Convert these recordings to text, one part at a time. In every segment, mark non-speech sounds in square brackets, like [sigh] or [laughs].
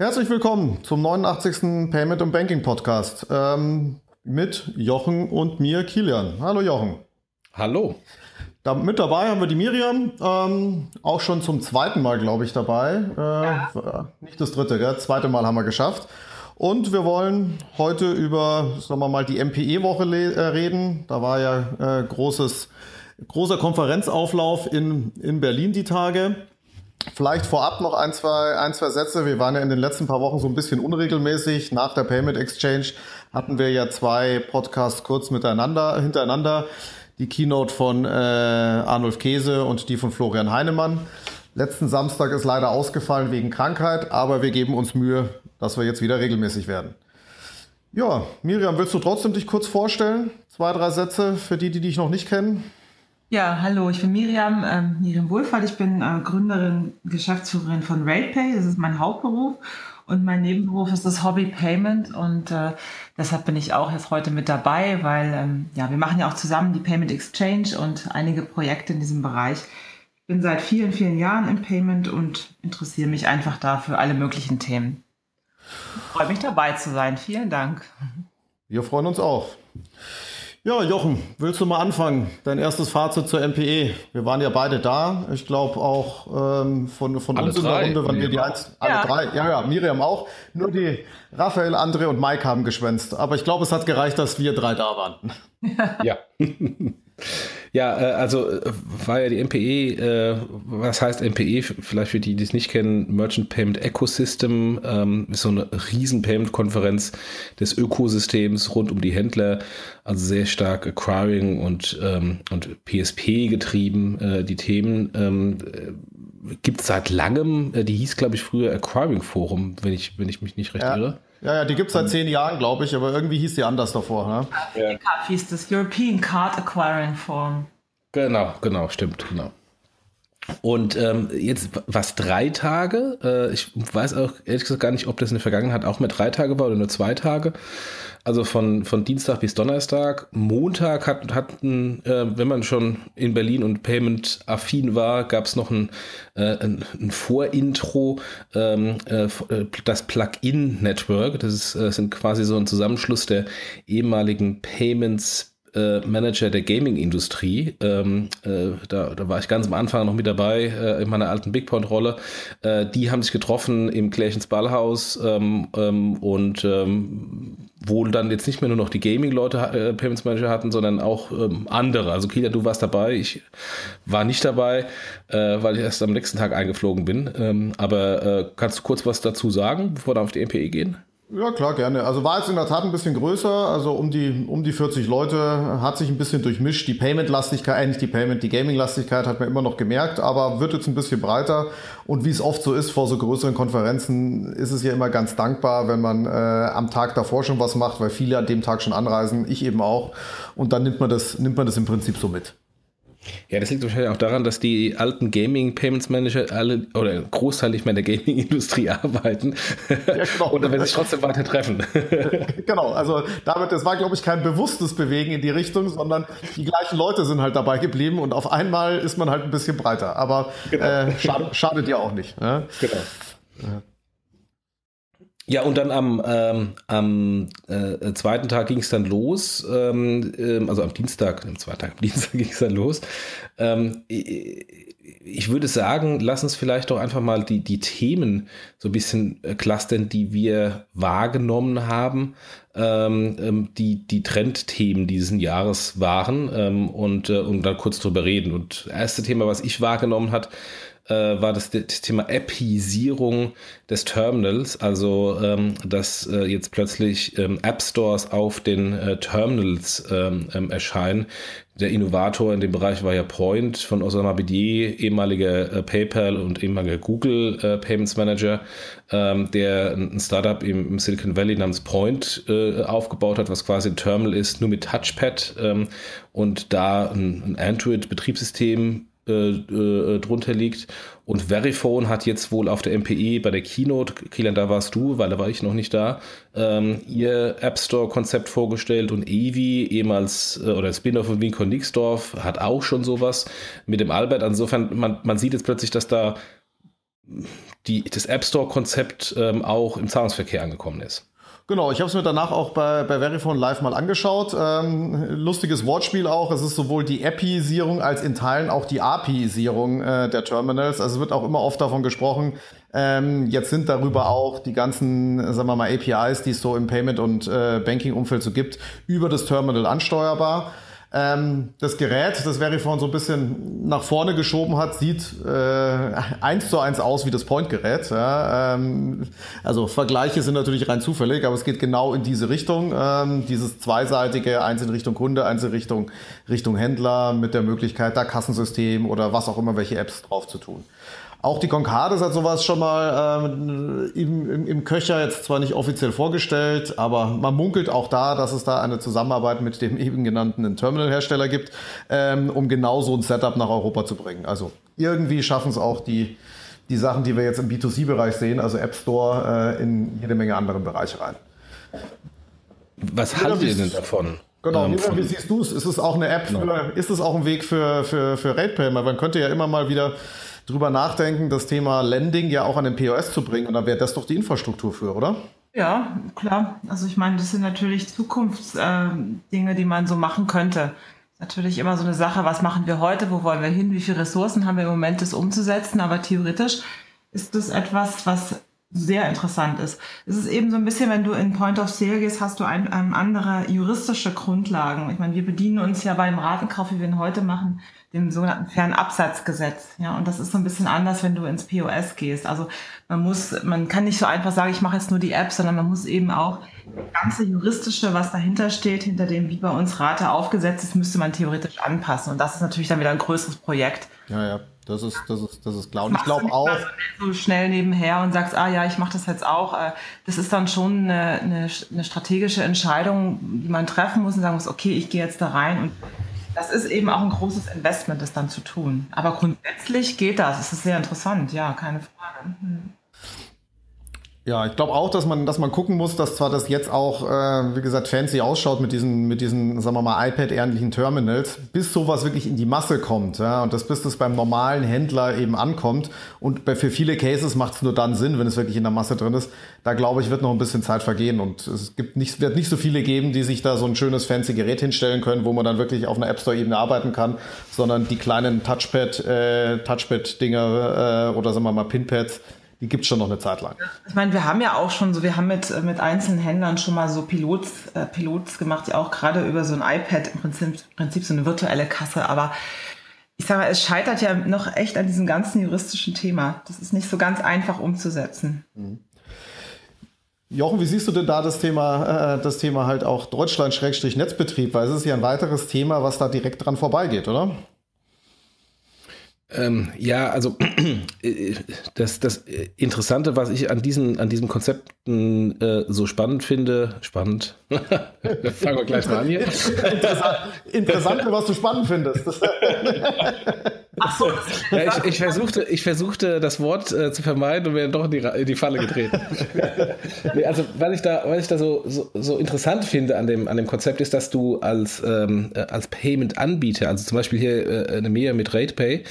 Herzlich willkommen zum 89. Payment und Banking Podcast ähm, mit Jochen und mir, Kilian. Hallo Jochen. Hallo. Da, mit dabei haben wir die Miriam, ähm, auch schon zum zweiten Mal, glaube ich, dabei. Äh, ja. Nicht das dritte, gell? zweite Mal haben wir geschafft. Und wir wollen heute über, sagen wir mal, die MPE-Woche äh, reden. Da war ja äh, großes, großer Konferenzauflauf in, in Berlin die Tage. Vielleicht vorab noch ein zwei, ein, zwei Sätze. Wir waren ja in den letzten paar Wochen so ein bisschen unregelmäßig. Nach der Payment Exchange hatten wir ja zwei Podcasts kurz miteinander, hintereinander. Die Keynote von äh, Arnulf Käse und die von Florian Heinemann. Letzten Samstag ist leider ausgefallen wegen Krankheit, aber wir geben uns Mühe, dass wir jetzt wieder regelmäßig werden. Ja, Miriam, willst du trotzdem dich kurz vorstellen? Zwei, drei Sätze für die, die dich noch nicht kennen. Ja, hallo, ich bin Miriam, ähm, Miriam Wohlfahrt. Ich bin äh, Gründerin, Geschäftsführerin von RatePay. Das ist mein Hauptberuf. Und mein Nebenberuf ist das Hobby Payment. Und äh, deshalb bin ich auch jetzt heute mit dabei, weil ähm, ja, wir machen ja auch zusammen die Payment Exchange und einige Projekte in diesem Bereich. Ich bin seit vielen, vielen Jahren im Payment und interessiere mich einfach da für alle möglichen Themen. Freue mich dabei zu sein. Vielen Dank. Wir freuen uns auch. Ja, Jochen, willst du mal anfangen? Dein erstes Fazit zur MPE. Wir waren ja beide da. Ich glaube auch ähm, von, von uns drei. in der Runde waren wir die eins. Alle ja. drei. Ja, ja, Miriam auch. Nur die Raphael, André und Mike haben geschwänzt. Aber ich glaube, es hat gereicht, dass wir drei da waren. Ja. [laughs] Ja, äh, also äh, war ja die MPE, äh, was heißt MPE, vielleicht für die, die es nicht kennen, Merchant Payment Ecosystem, ähm, ist so eine riesen Payment-Konferenz des Ökosystems rund um die Händler, also sehr stark Acquiring und, ähm, und PSP getrieben, äh, die Themen. Ähm, Gibt es seit langem, die hieß, glaube ich, früher Acquiring Forum, wenn ich, wenn ich mich nicht recht ja. irre. Ja, ja, die gibt es seit zehn Jahren, glaube ich, aber irgendwie hieß die anders davor. Ne? Ja. hieß das European Card Acquiring Forum. Genau, genau, stimmt, genau. Und ähm, jetzt was drei Tage. Äh, ich weiß auch ehrlich gesagt gar nicht, ob das in der Vergangenheit auch mit drei Tage war oder nur zwei Tage. Also von, von Dienstag bis Donnerstag. Montag hat, hatten, äh, wenn man schon in Berlin und Payment affin war, gab es noch ein, äh, ein, ein Vorintro, ähm, äh, äh das Plugin Network. Das ist, äh, sind quasi so ein Zusammenschluss der ehemaligen Payments äh, Manager der Gaming-Industrie. Ähm, äh, da, da, war ich ganz am Anfang noch mit dabei äh, in meiner alten Big Point-Rolle. Äh, die haben sich getroffen im Klärchens Ballhaus ähm, ähm, und ähm, wohl dann jetzt nicht mehr nur noch die Gaming-Leute äh, Payments Manager hatten, sondern auch ähm, andere. Also Kilian, du warst dabei. Ich war nicht dabei, weil ich erst am nächsten Tag eingeflogen bin. Ähm, aber kannst du kurz was dazu sagen, bevor wir auf die MPE gehen? Ja, klar, gerne. Also war jetzt in der Tat ein bisschen größer, also um die, um die 40 Leute, hat sich ein bisschen durchmischt. Die Payment-Lastigkeit, eigentlich die Payment, die Gaming-Lastigkeit hat man immer noch gemerkt, aber wird jetzt ein bisschen breiter. Und wie es oft so ist vor so größeren Konferenzen, ist es ja immer ganz dankbar, wenn man äh, am Tag davor schon was macht, weil viele an dem Tag schon anreisen, ich eben auch. Und dann nimmt man das, nimmt man das im Prinzip so mit. Ja, das liegt wahrscheinlich auch daran, dass die alten Gaming Payments Manager alle oder ein Großteil nicht mehr in der Gaming-Industrie [laughs] arbeiten ja, genau. und dann sich trotzdem weiter treffen. genau, also damit, das war, glaube ich, kein bewusstes Bewegen in die Richtung, sondern die gleichen Leute sind halt dabei geblieben und auf einmal ist man halt ein bisschen breiter. Aber genau. äh, schad, schadet ja auch nicht. Ne? Genau. Ja. Ja, und dann am, ähm, am äh, zweiten Tag ging es dann los, ähm, ähm, also am Dienstag, am zweiten Tag, am Dienstag [laughs] ging es dann los. Ähm, ich würde sagen, lass uns vielleicht doch einfach mal die, die Themen so ein bisschen äh, clustern, die wir wahrgenommen haben, ähm, ähm, die, die Trendthemen dieses Jahres waren ähm, und, äh, und dann kurz drüber reden. Und das erste Thema, was ich wahrgenommen hat, äh, war das, das Thema Appisierung des Terminals, also ähm, dass äh, jetzt plötzlich ähm, App Stores auf den äh, Terminals ähm, ähm, erscheinen. Der Innovator in dem Bereich war ja Point von Osama Bidier, ehemaliger äh, PayPal und ehemaliger Google äh, Payments Manager, ähm, der ein Startup im, im, Silicon Valley namens Point äh, aufgebaut hat, was quasi ein Terminal ist, nur mit Touchpad ähm, und da ein, ein Android-Betriebssystem äh, äh, drunter liegt. Und Verifone hat jetzt wohl auf der MPE bei der Keynote, Kilian, da warst du, weil da war ich noch nicht da, ähm, ihr App Store-Konzept vorgestellt und Evi, ehemals äh, oder Spin-off von Winko Nixdorf, hat auch schon sowas mit dem Albert. Insofern, man, man sieht jetzt plötzlich, dass da die, das App Store-Konzept ähm, auch im Zahlungsverkehr angekommen ist. Genau, ich habe es mir danach auch bei, bei Verifone Live mal angeschaut. Ähm, lustiges Wortspiel auch. Es ist sowohl die Appisierung als in Teilen auch die API-Sierung äh, der Terminals. Also es wird auch immer oft davon gesprochen, ähm, jetzt sind darüber auch die ganzen, sagen wir mal, APIs, die es so im Payment- und äh, Banking-Umfeld so gibt, über das Terminal ansteuerbar. Ähm, das Gerät, das Verifone so ein bisschen nach vorne geschoben hat, sieht äh, eins zu eins aus wie das Point-Gerät. Ja, ähm, also Vergleiche sind natürlich rein zufällig, aber es geht genau in diese Richtung. Ähm, dieses zweiseitige, eins in Richtung Kunde, eins in Richtung, Richtung Händler mit der Möglichkeit, da Kassensystem oder was auch immer, welche Apps drauf zu tun. Auch die Concades hat sowas schon mal ähm, im, im, im, Köcher jetzt zwar nicht offiziell vorgestellt, aber man munkelt auch da, dass es da eine Zusammenarbeit mit dem eben genannten Terminal-Hersteller gibt, ähm, um genau so ein Setup nach Europa zu bringen. Also irgendwie schaffen es auch die, die Sachen, die wir jetzt im B2C-Bereich sehen, also App Store, äh, in jede Menge andere Bereiche rein. Was haltet ihr denn davon? Genau, ähm, wie siehst du es? Ist es auch eine App, genau. für, ist es auch ein Weg für, für, für RatePay? Man könnte ja immer mal wieder drüber nachdenken, das Thema Lending ja auch an den POS zu bringen. Und dann wäre das doch die Infrastruktur für, oder? Ja, klar. Also ich meine, das sind natürlich Zukunftsdinge, äh, die man so machen könnte. Natürlich immer so eine Sache, was machen wir heute, wo wollen wir hin, wie viele Ressourcen haben wir im Moment, das umzusetzen. Aber theoretisch ist das etwas, was sehr interessant ist. Es ist eben so ein bisschen, wenn du in Point of Sale gehst, hast du ein, ein andere juristische Grundlagen. Ich meine, wir bedienen uns ja beim Ratenkauf, wie wir ihn heute machen, dem sogenannten Fernabsatzgesetz. Ja, und das ist so ein bisschen anders, wenn du ins POS gehst. Also man muss, man kann nicht so einfach sagen, ich mache jetzt nur die App, sondern man muss eben auch das ganze juristische, was dahinter steht, hinter dem, wie bei uns Rate aufgesetzt ist, müsste man theoretisch anpassen. Und das ist natürlich dann wieder ein größeres Projekt. Ja, ja. Das ist, das ist, das ist klar. Und ich glaube auch. So schnell nebenher und sagst, ah ja, ich mache das jetzt auch. Äh, das ist dann schon eine, eine, eine strategische Entscheidung, die man treffen muss und sagen muss, okay, ich gehe jetzt da rein und das ist eben auch ein großes Investment, das dann zu tun. Aber grundsätzlich geht das. Es ist sehr interessant, ja, keine Frage. Hm. Ja, ich glaube auch, dass man, dass man gucken muss, dass zwar das jetzt auch, äh, wie gesagt, fancy ausschaut mit diesen, mit diesen, sagen wir mal, iPad-ähnlichen Terminals, bis sowas wirklich in die Masse kommt, ja, und das bis das beim normalen Händler eben ankommt. Und bei, für viele Cases macht es nur dann Sinn, wenn es wirklich in der Masse drin ist. Da glaube ich, wird noch ein bisschen Zeit vergehen und es gibt nicht, wird nicht so viele geben, die sich da so ein schönes fancy Gerät hinstellen können, wo man dann wirklich auf einer App Store-Ebene arbeiten kann, sondern die kleinen Touchpad, äh, Touchpad-Dinger äh, oder sagen wir mal Pinpads, die gibt es schon noch eine Zeit lang. Ich meine, wir haben ja auch schon so, wir haben mit, äh, mit einzelnen Händlern schon mal so Pilots, äh, Pilots gemacht, ja auch gerade über so ein iPad im Prinzip, im Prinzip so eine virtuelle Kasse, aber ich sage mal, es scheitert ja noch echt an diesem ganzen juristischen Thema. Das ist nicht so ganz einfach umzusetzen. Mhm. Jochen, wie siehst du denn da das Thema, äh, das Thema halt auch Deutschland-Netzbetrieb? Weil es ist ja ein weiteres Thema, was da direkt dran vorbeigeht, oder? Ähm, ja, also [clears throat] äh, das, das Interessante, was ich an diesen, an diesem Konzepten äh, so spannend finde, spannend, [laughs] fangen wir gleich mal an hier. Interessant, Interessante, was du spannend findest. [laughs] Ach so. [laughs] Ja, ich, ich, versuchte, ich versuchte das Wort äh, zu vermeiden und wäre doch in die, in die Falle getreten. [laughs] nee, also was ich da, was ich da so, so, so, interessant finde an dem, an dem Konzept ist, dass du als, ähm, äh, als Payment-Anbieter, also zum Beispiel hier äh, eine Mehr mit RatePay,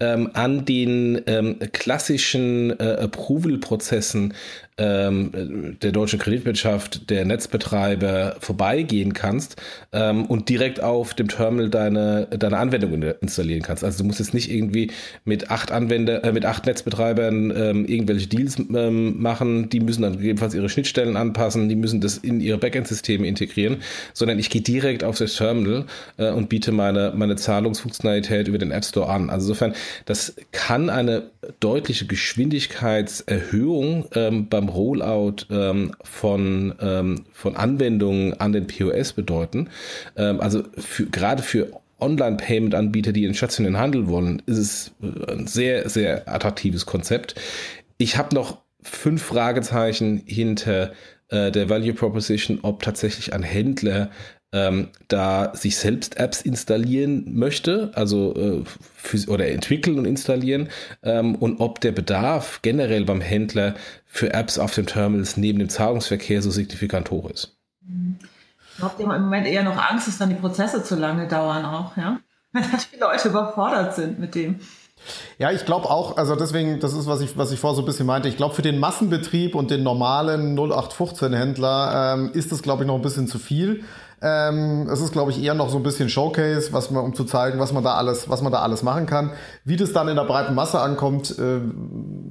ähm, an den ähm, klassischen äh, Approval-Prozessen ähm, der deutschen Kreditwirtschaft, der Netzbetreiber vorbeigehen kannst ähm, und direkt auf dem Terminal deine, deine Anwendung installieren kannst. Also du musst jetzt nicht irgendwie mit acht Anwender, äh, mit acht Netzbetreibern ähm, irgendwelche Deals ähm, machen, die müssen dann gegebenenfalls ihre Schnittstellen anpassen, die müssen das in ihre Backend-Systeme integrieren, sondern ich gehe direkt auf das Terminal äh, und biete meine, meine Zahlungsfunktionalität über den App Store an. Also insofern, das kann eine deutliche Geschwindigkeitserhöhung ähm, beim Rollout ähm, von, ähm, von Anwendungen an den POS bedeuten. Ähm, also für, gerade für Online-Payment-Anbieter, die in stationären Handel wollen, ist es äh, ein sehr, sehr attraktives Konzept. Ich habe noch fünf Fragezeichen hinter äh, der Value Proposition, ob tatsächlich ein Händler ähm, da sich selbst Apps installieren möchte, also äh, für, oder entwickeln und installieren ähm, und ob der Bedarf generell beim Händler für Apps auf den Terminals neben dem Zahlungsverkehr so signifikant hoch ist. Ich glaube, im Moment eher noch Angst, dass dann die Prozesse zu lange dauern auch, ja? [laughs] Weil die Leute überfordert sind mit dem. Ja, ich glaube auch, also deswegen, das ist, was ich, was ich vorher so ein bisschen meinte, ich glaube, für den Massenbetrieb und den normalen 0815-Händler ähm, ist das, glaube ich, noch ein bisschen zu viel. Ähm, es ist, glaube ich, eher noch so ein bisschen Showcase, was man, um zu zeigen, was man da alles, was man da alles machen kann. Wie das dann in der breiten Masse ankommt, äh,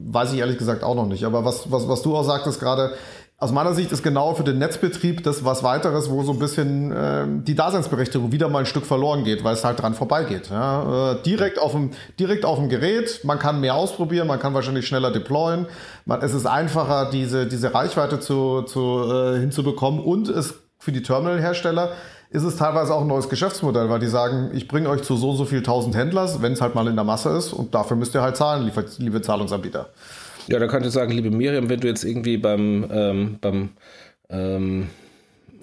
weiß ich ehrlich gesagt auch noch nicht. Aber was, was, was du auch sagtest gerade, aus meiner Sicht ist genau für den Netzbetrieb das was weiteres, wo so ein bisschen äh, die Daseinsberechtigung wieder mal ein Stück verloren geht, weil es halt dran vorbeigeht. Ja? Äh, direkt, auf dem, direkt auf dem Gerät, man kann mehr ausprobieren, man kann wahrscheinlich schneller deployen. Man, es ist einfacher, diese, diese Reichweite zu, zu, äh, hinzubekommen und es für die Terminalhersteller ist es teilweise auch ein neues Geschäftsmodell, weil die sagen, ich bringe euch zu so so viel tausend Händlers, wenn es halt mal in der Masse ist und dafür müsst ihr halt zahlen, liebe Zahlungsanbieter. Ja, da könnte ich sagen, liebe Miriam, wenn du jetzt irgendwie beim, ähm, beim ähm,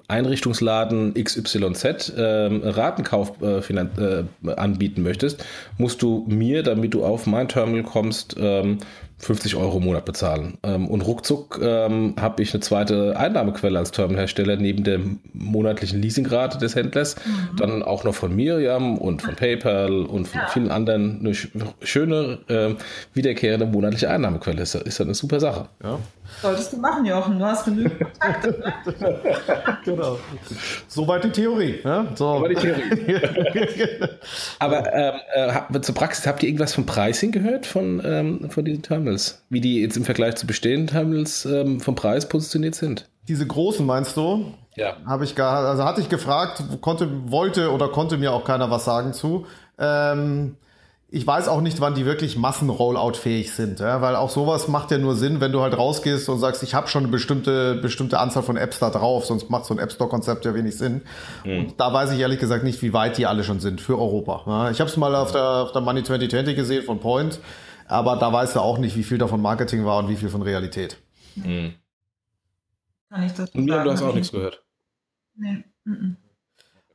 Einrichtungsladen XYZ ähm, Ratenkauf äh, äh, anbieten möchtest, musst du mir, damit du auf mein Terminal kommst, ähm, 50 Euro im Monat bezahlen. Ähm, und ruckzuck ähm, habe ich eine zweite Einnahmequelle als Terminalhersteller neben der monatlichen Leasingrate des Händlers. Mhm. Dann auch noch von Miriam und von PayPal und von ja. vielen anderen eine schöne, äh, wiederkehrende monatliche Einnahmequelle. Ist, ist eine super Sache. Ja. Solltest du machen, Jochen. Du hast genügend Kontakte. Ne? [laughs] genau. Soweit die Theorie. Ne? So. Soweit die Theorie. [laughs] Aber ähm, äh, zur Praxis, habt ihr irgendwas vom Pricing gehört von, ähm, von diesen Terminals? Terminals, wie die jetzt im Vergleich zu bestehenden Terminals ähm, vom Preis positioniert sind. Diese großen meinst du? Ja. Habe ich gar, also hatte ich gefragt, konnte, wollte oder konnte mir auch keiner was sagen zu. Ähm, ich weiß auch nicht, wann die wirklich Massen-Rollout-fähig sind, ja? weil auch sowas macht ja nur Sinn, wenn du halt rausgehst und sagst, ich habe schon eine bestimmte, bestimmte Anzahl von Apps da drauf, sonst macht so ein App Store-Konzept ja wenig Sinn. Mhm. Und da weiß ich ehrlich gesagt nicht, wie weit die alle schon sind für Europa. Ja? Ich habe es mal auf der, auf der Money 2020 gesehen von Point. Aber da weißt du auch nicht, wie viel davon Marketing war und wie viel von Realität. Mhm. Kann ich das Und mir, du hast auch nichts gehört. Nee. Mhm.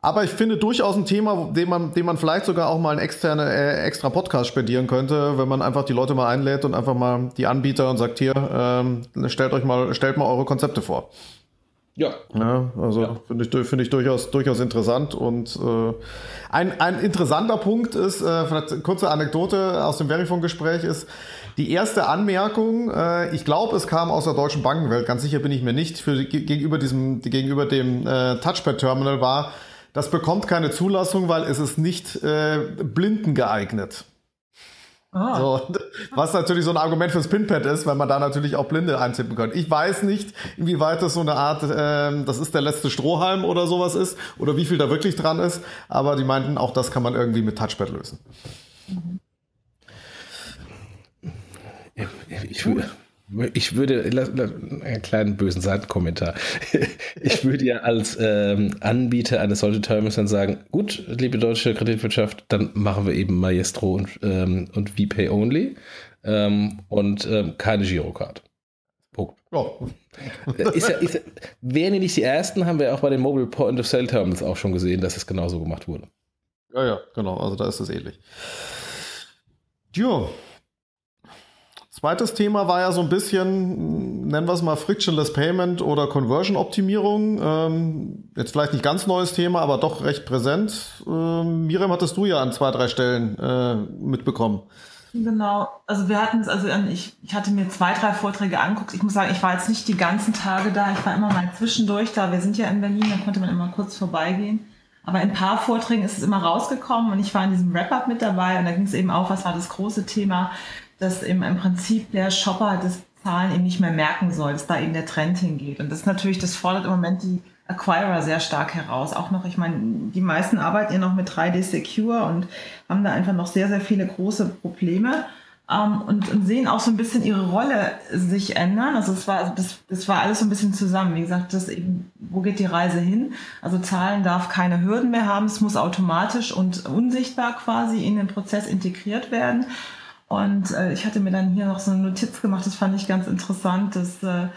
Aber ich finde durchaus ein Thema, dem man, dem man vielleicht sogar auch mal einen externe, äh, extra Podcast spendieren könnte, wenn man einfach die Leute mal einlädt und einfach mal die Anbieter und sagt, hier, ähm, stellt euch mal, stellt mal eure Konzepte vor. Ja. ja also ja. finde ich, find ich durchaus, durchaus interessant. Und äh, ein, ein interessanter Punkt ist, äh, vielleicht eine kurze Anekdote aus dem Verifone-Gespräch ist, die erste Anmerkung, äh, ich glaube, es kam aus der deutschen Bankenwelt, ganz sicher bin ich mir nicht, für, gegenüber, diesem, gegenüber dem äh, Touchpad-Terminal war, das bekommt keine Zulassung, weil es ist nicht äh, blinden geeignet. Ah. So, [laughs] was natürlich so ein Argument fürs Pinpad ist, weil man da natürlich auch Blinde eintippen kann. Ich weiß nicht, inwieweit das so eine Art, ähm, das ist der letzte Strohhalm oder sowas ist, oder wie viel da wirklich dran ist, aber die meinten, auch das kann man irgendwie mit Touchpad lösen. Ich, würde, ich würde, einen kleinen bösen Seitenkommentar. [laughs] Ich würde ja als ähm, Anbieter eines solchen Terminals dann sagen, gut, liebe deutsche Kreditwirtschaft, dann machen wir eben Maestro und, ähm, und VPay Only ähm, und ähm, keine Girocard. Punkt. Oh. Ist ja, ist ja, wären ja nicht die ersten, haben wir auch bei den Mobile Point of Sale Terminals auch schon gesehen, dass es genauso gemacht wurde. Ja, ja, genau. Also da ist es ähnlich. Ja, Zweites Thema war ja so ein bisschen, nennen wir es mal Frictionless Payment oder Conversion Optimierung. Ähm, jetzt vielleicht nicht ganz neues Thema, aber doch recht präsent. Ähm, Miriam, hattest du ja an zwei, drei Stellen äh, mitbekommen. Genau, also wir hatten es, also ich, ich hatte mir zwei, drei Vorträge angeguckt. Ich muss sagen, ich war jetzt nicht die ganzen Tage da, ich war immer mal zwischendurch da. Wir sind ja in Berlin, da konnte man immer kurz vorbeigehen. Aber in ein paar Vorträgen ist es immer rausgekommen und ich war in diesem Wrap-Up mit dabei und da ging es eben auch, was war das große Thema dass eben im Prinzip der Shopper das Zahlen eben nicht mehr merken soll, dass da eben der Trend hingeht. Und das ist natürlich, das fordert im Moment die Acquirer sehr stark heraus. Auch noch, ich meine, die meisten arbeiten ja noch mit 3D Secure und haben da einfach noch sehr, sehr viele große Probleme. Ähm, und, und, sehen auch so ein bisschen ihre Rolle sich ändern. Also es war, das, das war alles so ein bisschen zusammen. Wie gesagt, das eben, wo geht die Reise hin? Also Zahlen darf keine Hürden mehr haben. Es muss automatisch und unsichtbar quasi in den Prozess integriert werden. Und äh, ich hatte mir dann hier noch so eine Notiz gemacht, das fand ich ganz interessant. Das, äh,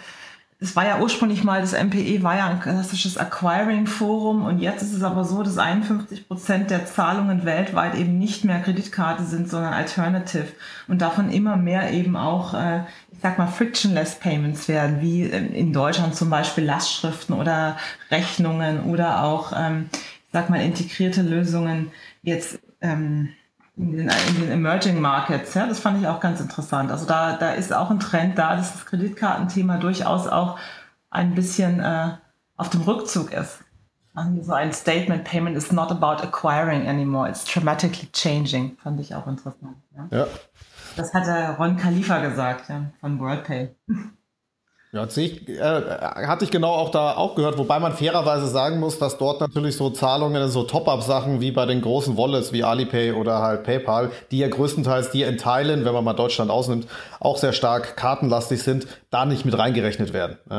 das war ja ursprünglich mal, das MPE war ja ein klassisches Acquiring-Forum und jetzt ist es aber so, dass 51 Prozent der Zahlungen weltweit eben nicht mehr Kreditkarte sind, sondern Alternative und davon immer mehr eben auch, äh, ich sag mal, frictionless Payments werden, wie in Deutschland zum Beispiel Lastschriften oder Rechnungen oder auch, ähm, ich sag mal, integrierte Lösungen jetzt ähm, in den, in den Emerging Markets. Ja, das fand ich auch ganz interessant. Also da, da ist auch ein Trend da, dass das Kreditkartenthema durchaus auch ein bisschen äh, auf dem Rückzug ist. So ein Statement, Payment is not about acquiring anymore, it's dramatically changing. Fand ich auch interessant. Ja. ja. Das hatte Ron Khalifa gesagt ja, von WorldPay. Ja, ich, äh, hatte ich genau auch da auch gehört, wobei man fairerweise sagen muss, dass dort natürlich so Zahlungen, so Top-Up-Sachen wie bei den großen Wallets wie Alipay oder halt PayPal, die ja größtenteils die in Teilen, wenn man mal Deutschland ausnimmt, auch sehr stark kartenlastig sind, da nicht mit reingerechnet werden. Äh,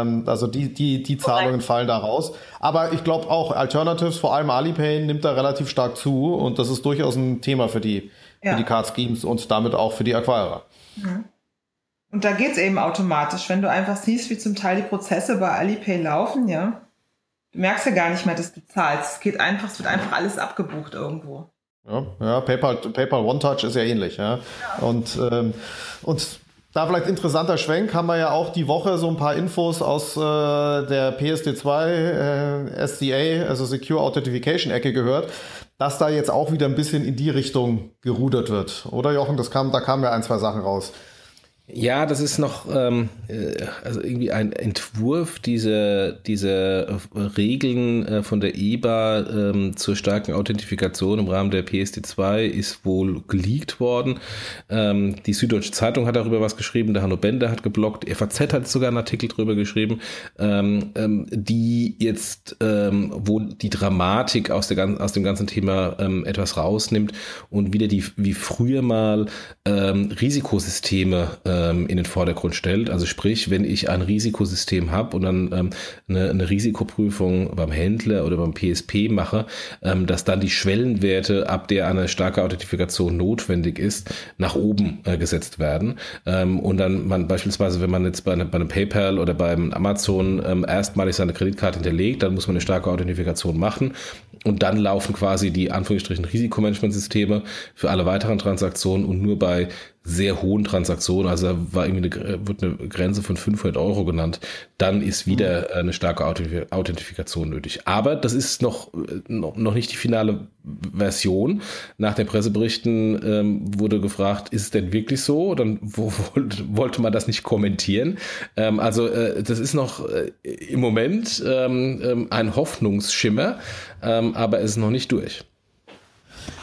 ähm, also die, die, die Zahlungen fallen da raus. Aber ich glaube auch Alternatives, vor allem Alipay, nimmt da relativ stark zu und das ist durchaus ein Thema für die, ja. für die Card Schemes und damit auch für die Acquirer. Mhm. Und da geht es eben automatisch, wenn du einfach siehst, wie zum Teil die Prozesse bei Alipay laufen, ja. Du merkst ja gar nicht mehr, dass du zahlst. Es geht einfach, es wird einfach alles abgebucht irgendwo. Ja, ja PayPal, PayPal One Touch ist ja ähnlich, ja. ja. Und, ähm, und da vielleicht interessanter Schwenk, haben wir ja auch die Woche so ein paar Infos aus äh, der PSD2 äh, SCA, also Secure Authentication Ecke gehört, dass da jetzt auch wieder ein bisschen in die Richtung gerudert wird. Oder Jochen, das kam, da kamen ja ein, zwei Sachen raus. Ja, das ist noch ähm, äh, also irgendwie ein Entwurf dieser diese Regeln äh, von der EBA ähm, zur starken Authentifikation im Rahmen der PSD2 ist wohl geleakt worden. Ähm, die Süddeutsche Zeitung hat darüber was geschrieben, der Hanno Bender hat geblockt, FAZ hat sogar einen Artikel darüber geschrieben, ähm, ähm, die jetzt ähm, wohl die Dramatik aus, der, aus dem ganzen Thema etwas rausnimmt und wieder die wie früher mal Risikosysteme äh, ähm, in den Vordergrund stellt. Also sprich, wenn ich ein Risikosystem habe und dann ähm, eine, eine, Risikoprüfung beim Händler oder beim PSP mache, ähm, dass dann die Schwellenwerte, ab der eine starke Authentifikation notwendig ist, nach oben äh, gesetzt werden. Ähm, und dann man beispielsweise, wenn man jetzt bei, eine, bei einem PayPal oder beim Amazon ähm, erstmalig seine Kreditkarte hinterlegt, dann muss man eine starke Authentifikation machen und dann laufen quasi die Anführungsstrichen Risikomanagementsysteme für alle weiteren Transaktionen und nur bei sehr hohen Transaktionen, also da war irgendwie eine, wird eine Grenze von 500 Euro genannt, dann ist wieder mhm. eine starke Authentifikation nötig. Aber das ist noch, noch nicht die finale Version. Nach den Presseberichten ähm, wurde gefragt, ist es denn wirklich so? Dann [laughs] wo, wollte man das nicht kommentieren. Ähm, also äh, das ist noch äh, im Moment ähm, ähm ein Hoffnungsschimmer, ähm, aber es ist noch nicht durch.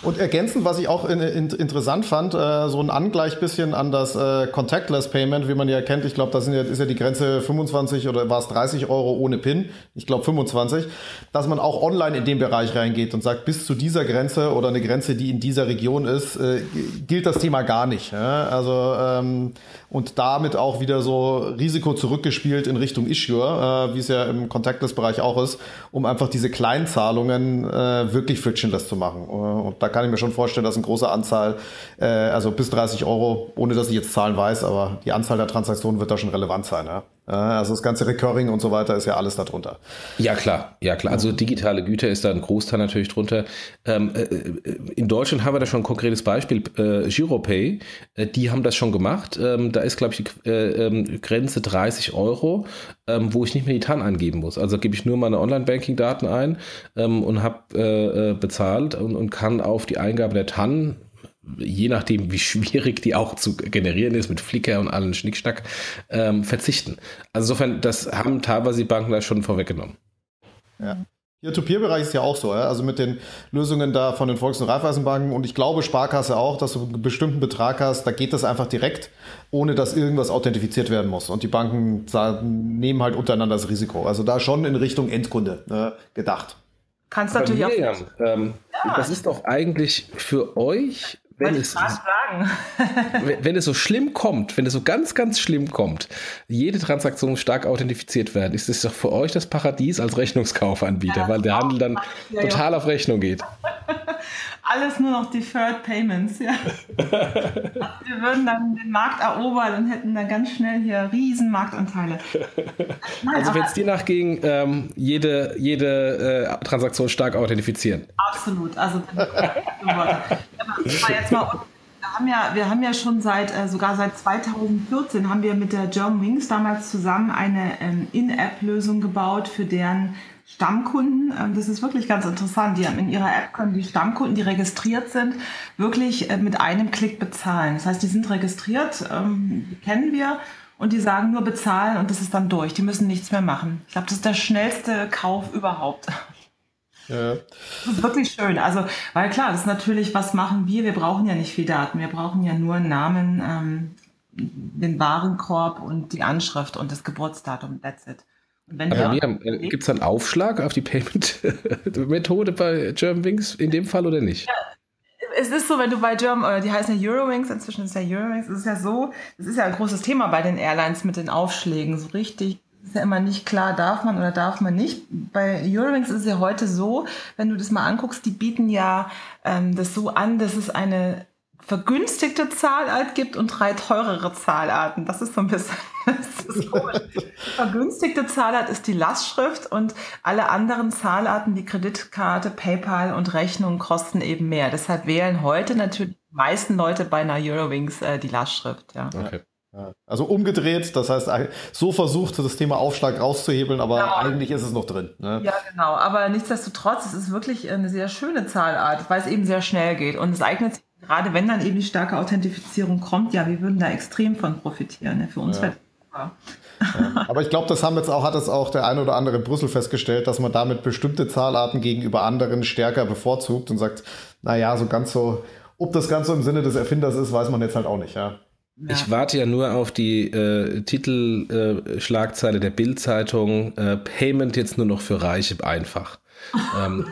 Und ergänzend, was ich auch in, in, interessant fand, äh, so ein Angleich bisschen an das äh, Contactless Payment, wie man ja kennt. Ich glaube, da ja, ist ja die Grenze 25 oder war es 30 Euro ohne PIN. Ich glaube 25. Dass man auch online in den Bereich reingeht und sagt, bis zu dieser Grenze oder eine Grenze, die in dieser Region ist, äh, gilt das Thema gar nicht. Ja? Also ähm, und damit auch wieder so Risiko zurückgespielt in Richtung Issuer, äh, wie es ja im Contactless-Bereich auch ist, um einfach diese Kleinzahlungen äh, wirklich frictionless zu machen. Und da kann ich mir schon vorstellen, dass eine große Anzahl, äh, also bis 30 Euro, ohne dass ich jetzt Zahlen weiß, aber die Anzahl der Transaktionen wird da schon relevant sein. Ja? Also das ganze Recurring und so weiter ist ja alles darunter. Ja, klar, ja klar. Also digitale Güter ist da ein Großteil natürlich drunter. Ähm, äh, äh, in Deutschland haben wir da schon ein konkretes Beispiel, äh, Giropay, äh, die haben das schon gemacht. Ähm, da ist, glaube ich, die äh, ähm, Grenze 30 Euro, ähm, wo ich nicht mehr die TAN angeben muss. Also gebe ich nur meine Online-Banking-Daten ein ähm, und habe äh, bezahlt und, und kann auf die Eingabe der TAN je nachdem, wie schwierig die auch zu generieren ist mit Flickr und allen Schnickschnack, ähm, verzichten. Also insofern, das haben teilweise die Banken da schon vorweggenommen. Ja. Peer-to-Peer-Bereich ist ja auch so, ja? also mit den Lösungen da von den Volks- und Raiffeisenbanken und ich glaube Sparkasse auch, dass du einen bestimmten Betrag hast, da geht das einfach direkt, ohne dass irgendwas authentifiziert werden muss. Und die Banken nehmen halt untereinander das Risiko. Also da schon in Richtung Endkunde ne, gedacht. Kannst natürlich auch. Ähm, ja. Das ist doch eigentlich für euch wenn es, [laughs] wenn, wenn es so schlimm kommt, wenn es so ganz, ganz schlimm kommt, jede Transaktion stark authentifiziert werden, ist es doch für euch das Paradies als Rechnungskaufanbieter, ja, weil der Handel dann total auf Rechnung geht. [laughs] Alles nur noch Deferred Payments, ja. [laughs] Wir würden dann den Markt erobern und hätten dann ganz schnell hier riesen Marktanteile. Nein, [laughs] also wenn es dir nachging, ähm, jede, jede äh, Transaktion stark authentifizieren. Absolut. Also, jetzt mal [laughs] haben ja, wir haben ja schon seit, äh, sogar seit 2014 haben wir mit der German Wings damals zusammen eine ähm, In-App-Lösung gebaut für deren Stammkunden. Ähm, das ist wirklich ganz interessant. Die haben in ihrer App können die Stammkunden, die registriert sind, wirklich äh, mit einem Klick bezahlen. Das heißt, die sind registriert, ähm, die kennen wir und die sagen nur bezahlen und das ist dann durch. Die müssen nichts mehr machen. Ich glaube, das ist der schnellste Kauf überhaupt. Ja. Das ist wirklich schön. Also, weil klar, das ist natürlich, was machen wir? Wir brauchen ja nicht viel Daten. Wir brauchen ja nur einen Namen, ähm, den Warenkorb und die Anschrift und das Geburtsdatum. That's it. Äh, Gibt es einen Aufschlag auf die Payment-Methode [laughs] bei Germanwings in dem Fall oder nicht? Ja, es ist so, wenn du bei German, oder die heißen ja Eurowings, inzwischen ist ja Eurowings, es ist ja so, es ist ja ein großes Thema bei den Airlines mit den Aufschlägen, so richtig ist ja immer nicht klar, darf man oder darf man nicht. Bei Eurowings ist es ja heute so, wenn du das mal anguckst, die bieten ja ähm, das so an, dass es eine vergünstigte Zahlart gibt und drei teurere Zahlarten. Das ist so ein bisschen [laughs] [laughs] Die vergünstigte Zahlart ist die Lastschrift und alle anderen Zahlarten wie Kreditkarte, PayPal und Rechnung kosten eben mehr. Deshalb wählen heute natürlich die meisten Leute bei einer Eurowings äh, die Lastschrift. Ja. Okay. Also umgedreht, das heißt, so versucht das Thema Aufschlag rauszuhebeln, aber genau. eigentlich ist es noch drin. Ne? Ja, genau. Aber nichtsdestotrotz, es ist wirklich eine sehr schöne Zahlart, weil es eben sehr schnell geht. Und es eignet sich, gerade wenn dann eben die starke Authentifizierung kommt, ja, wir würden da extrem von profitieren. Ne? Für uns ja. wäre ja. Aber ich glaube, das haben jetzt auch, hat es auch der eine oder andere in Brüssel festgestellt, dass man damit bestimmte Zahlarten gegenüber anderen stärker bevorzugt und sagt, naja, so ganz so, ob das ganz so im Sinne des Erfinders ist, weiß man jetzt halt auch nicht, ja. Ja. Ich warte ja nur auf die äh, Titelschlagzeile äh, der Bild-Zeitung: äh, Payment jetzt nur noch für Reiche einfach ähm,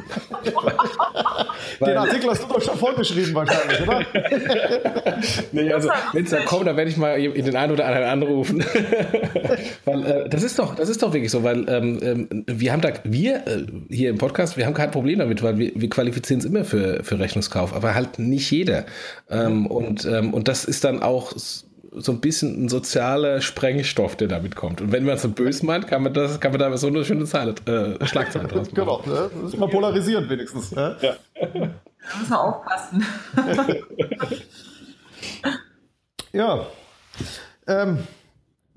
[laughs] Den Artikel hast du doch schon vorgeschrieben wahrscheinlich, oder? [laughs] nee, also wenn es dann kommt, dann werde ich mal in den einen oder anderen anrufen. [laughs] weil äh, das ist doch, das ist doch wirklich so, weil ähm, ähm, wir haben da, wir äh, hier im Podcast, wir haben kein Problem damit, weil wir, wir qualifizieren es immer für, für Rechnungskauf, aber halt nicht jeder. Ähm, und, ähm, und das ist dann auch so ein bisschen ein sozialer Sprengstoff, der damit kommt. Und wenn man es so böse meint, kann man, das, kann man da so eine schöne Zeile, äh, Schlagzeile draus [laughs] machen. Genau, ne? das ist mal polarisierend wenigstens. Ne? Ja. Da muss man aufpassen. [laughs] ja. Ähm,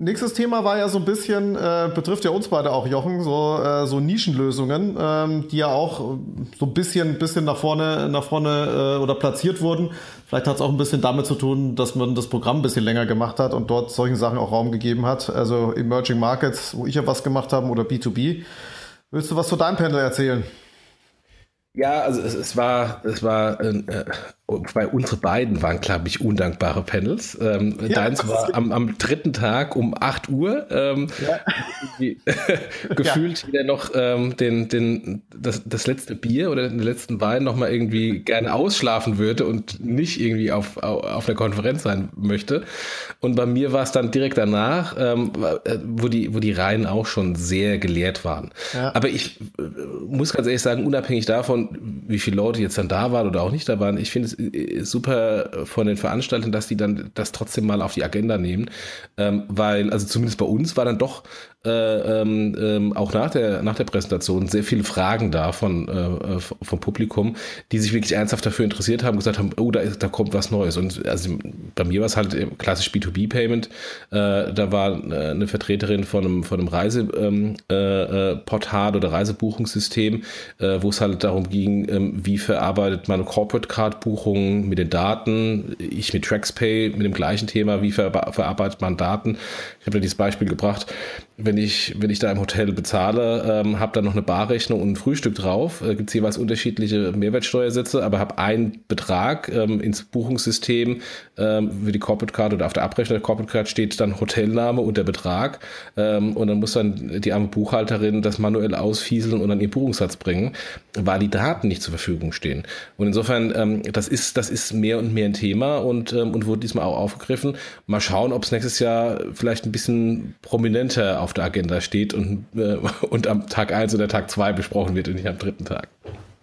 Nächstes Thema war ja so ein bisschen, äh, betrifft ja uns beide auch, Jochen, so, äh, so Nischenlösungen, ähm, die ja auch so ein bisschen, bisschen nach vorne, nach vorne äh, oder platziert wurden. Vielleicht hat es auch ein bisschen damit zu tun, dass man das Programm ein bisschen länger gemacht hat und dort solchen Sachen auch Raum gegeben hat. Also Emerging Markets, wo ich ja was gemacht habe, oder B2B. Willst du was zu deinem Panel erzählen? Ja, also es, es war, es war äh, bei unsere beiden waren, glaube ich, undankbare Panels. Ähm, ja, deins war am, am, dritten Tag um 8 Uhr ähm, ja. [laughs] gefühlt ja. wieder noch ähm, den, den, das, das letzte Bier oder den letzten Wein nochmal irgendwie gerne ausschlafen würde und nicht irgendwie auf, auf einer Konferenz sein möchte. Und bei mir war es dann direkt danach, ähm, wo, die, wo die Reihen auch schon sehr geleert waren. Aber ich äh, muss ganz ehrlich sagen, unabhängig davon, wie viele Leute jetzt dann da waren oder auch nicht da waren, ich finde es super von den Veranstaltern, dass die dann das trotzdem mal auf die Agenda nehmen, ähm, weil, also zumindest bei uns war dann doch äh, ähm, ähm, auch nach der, nach der Präsentation sehr viele Fragen da von, äh, vom Publikum, die sich wirklich ernsthaft dafür interessiert haben, gesagt haben, oh, da, ist, da kommt was Neues. Und also bei mir war es halt klassisch B2B-Payment. Äh, da war äh, eine Vertreterin von einem, von einem Reiseportal äh, äh, oder Reisebuchungssystem, wo es halt darum ging, ähm, wie verarbeitet man Corporate Card Buchungen mit den Daten. Ich mit TraxPay mit dem gleichen Thema, wie ver verarbeitet man Daten. Ich habe da dieses Beispiel gebracht wenn ich, wenn ich da im Hotel bezahle, ähm, habe dann noch eine Barrechnung und ein Frühstück drauf, äh, gibt es jeweils unterschiedliche Mehrwertsteuersätze, aber habe einen Betrag ähm, ins Buchungssystem für die Corporate Card oder auf der Abrechnung der Corporate Card steht dann Hotelname und der Betrag ähm, und dann muss dann die arme Buchhalterin das manuell ausfieseln und dann ihr Buchungssatz bringen, weil die Daten nicht zur Verfügung stehen. Und insofern, ähm, das ist, das ist mehr und mehr ein Thema und, ähm, und wurde diesmal auch aufgegriffen. Mal schauen, ob es nächstes Jahr vielleicht ein bisschen prominenter auf der Agenda steht und, äh, [laughs] und am Tag 1 oder Tag 2 besprochen wird und nicht am dritten Tag.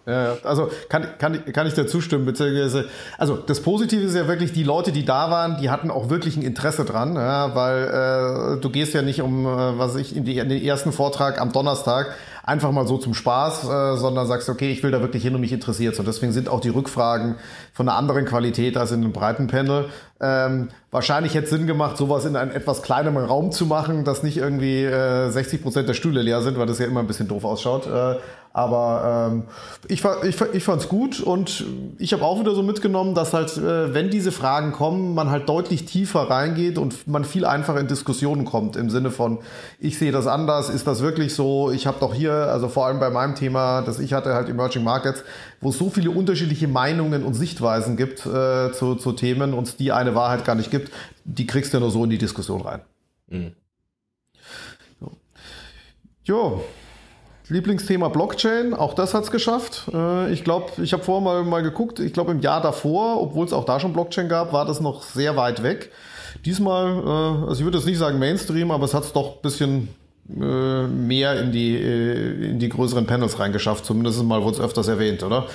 Ja, also kann, kann, kann ich dir zustimmen, beziehungsweise, also das Positive ist ja wirklich, die Leute, die da waren, die hatten auch wirklich ein Interesse dran, ja, weil äh, du gehst ja nicht um, äh, was ich, in, die, in den ersten Vortrag am Donnerstag einfach mal so zum Spaß, äh, sondern sagst, okay, ich will da wirklich hin und mich interessiert. Und deswegen sind auch die Rückfragen von einer anderen Qualität als in einem breiten Panel. Ähm, wahrscheinlich hätte es Sinn gemacht, sowas in einem etwas kleineren Raum zu machen, dass nicht irgendwie äh, 60 Prozent der Stühle leer sind, weil das ja immer ein bisschen doof ausschaut. Äh, aber ähm, ich, ich, ich fand es gut und ich habe auch wieder so mitgenommen, dass halt, äh, wenn diese Fragen kommen, man halt deutlich tiefer reingeht und man viel einfacher in Diskussionen kommt im Sinne von, ich sehe das anders, ist das wirklich so? Ich habe doch hier, also vor allem bei meinem Thema, das ich hatte, halt Emerging Markets, wo es so viele unterschiedliche Meinungen und Sichtweisen gibt äh, zu, zu Themen und die eine Wahrheit gar nicht gibt, die kriegst du nur so in die Diskussion rein. Mhm. Jo. jo. Lieblingsthema Blockchain, auch das hat es geschafft. Äh, ich glaube, ich habe vorher mal, mal geguckt, ich glaube im Jahr davor, obwohl es auch da schon Blockchain gab, war das noch sehr weit weg. Diesmal, äh, also ich würde jetzt nicht sagen Mainstream, aber es hat es doch ein bisschen äh, mehr in die, in die größeren Panels reingeschafft. Zumindest mal wurde es öfters erwähnt, oder?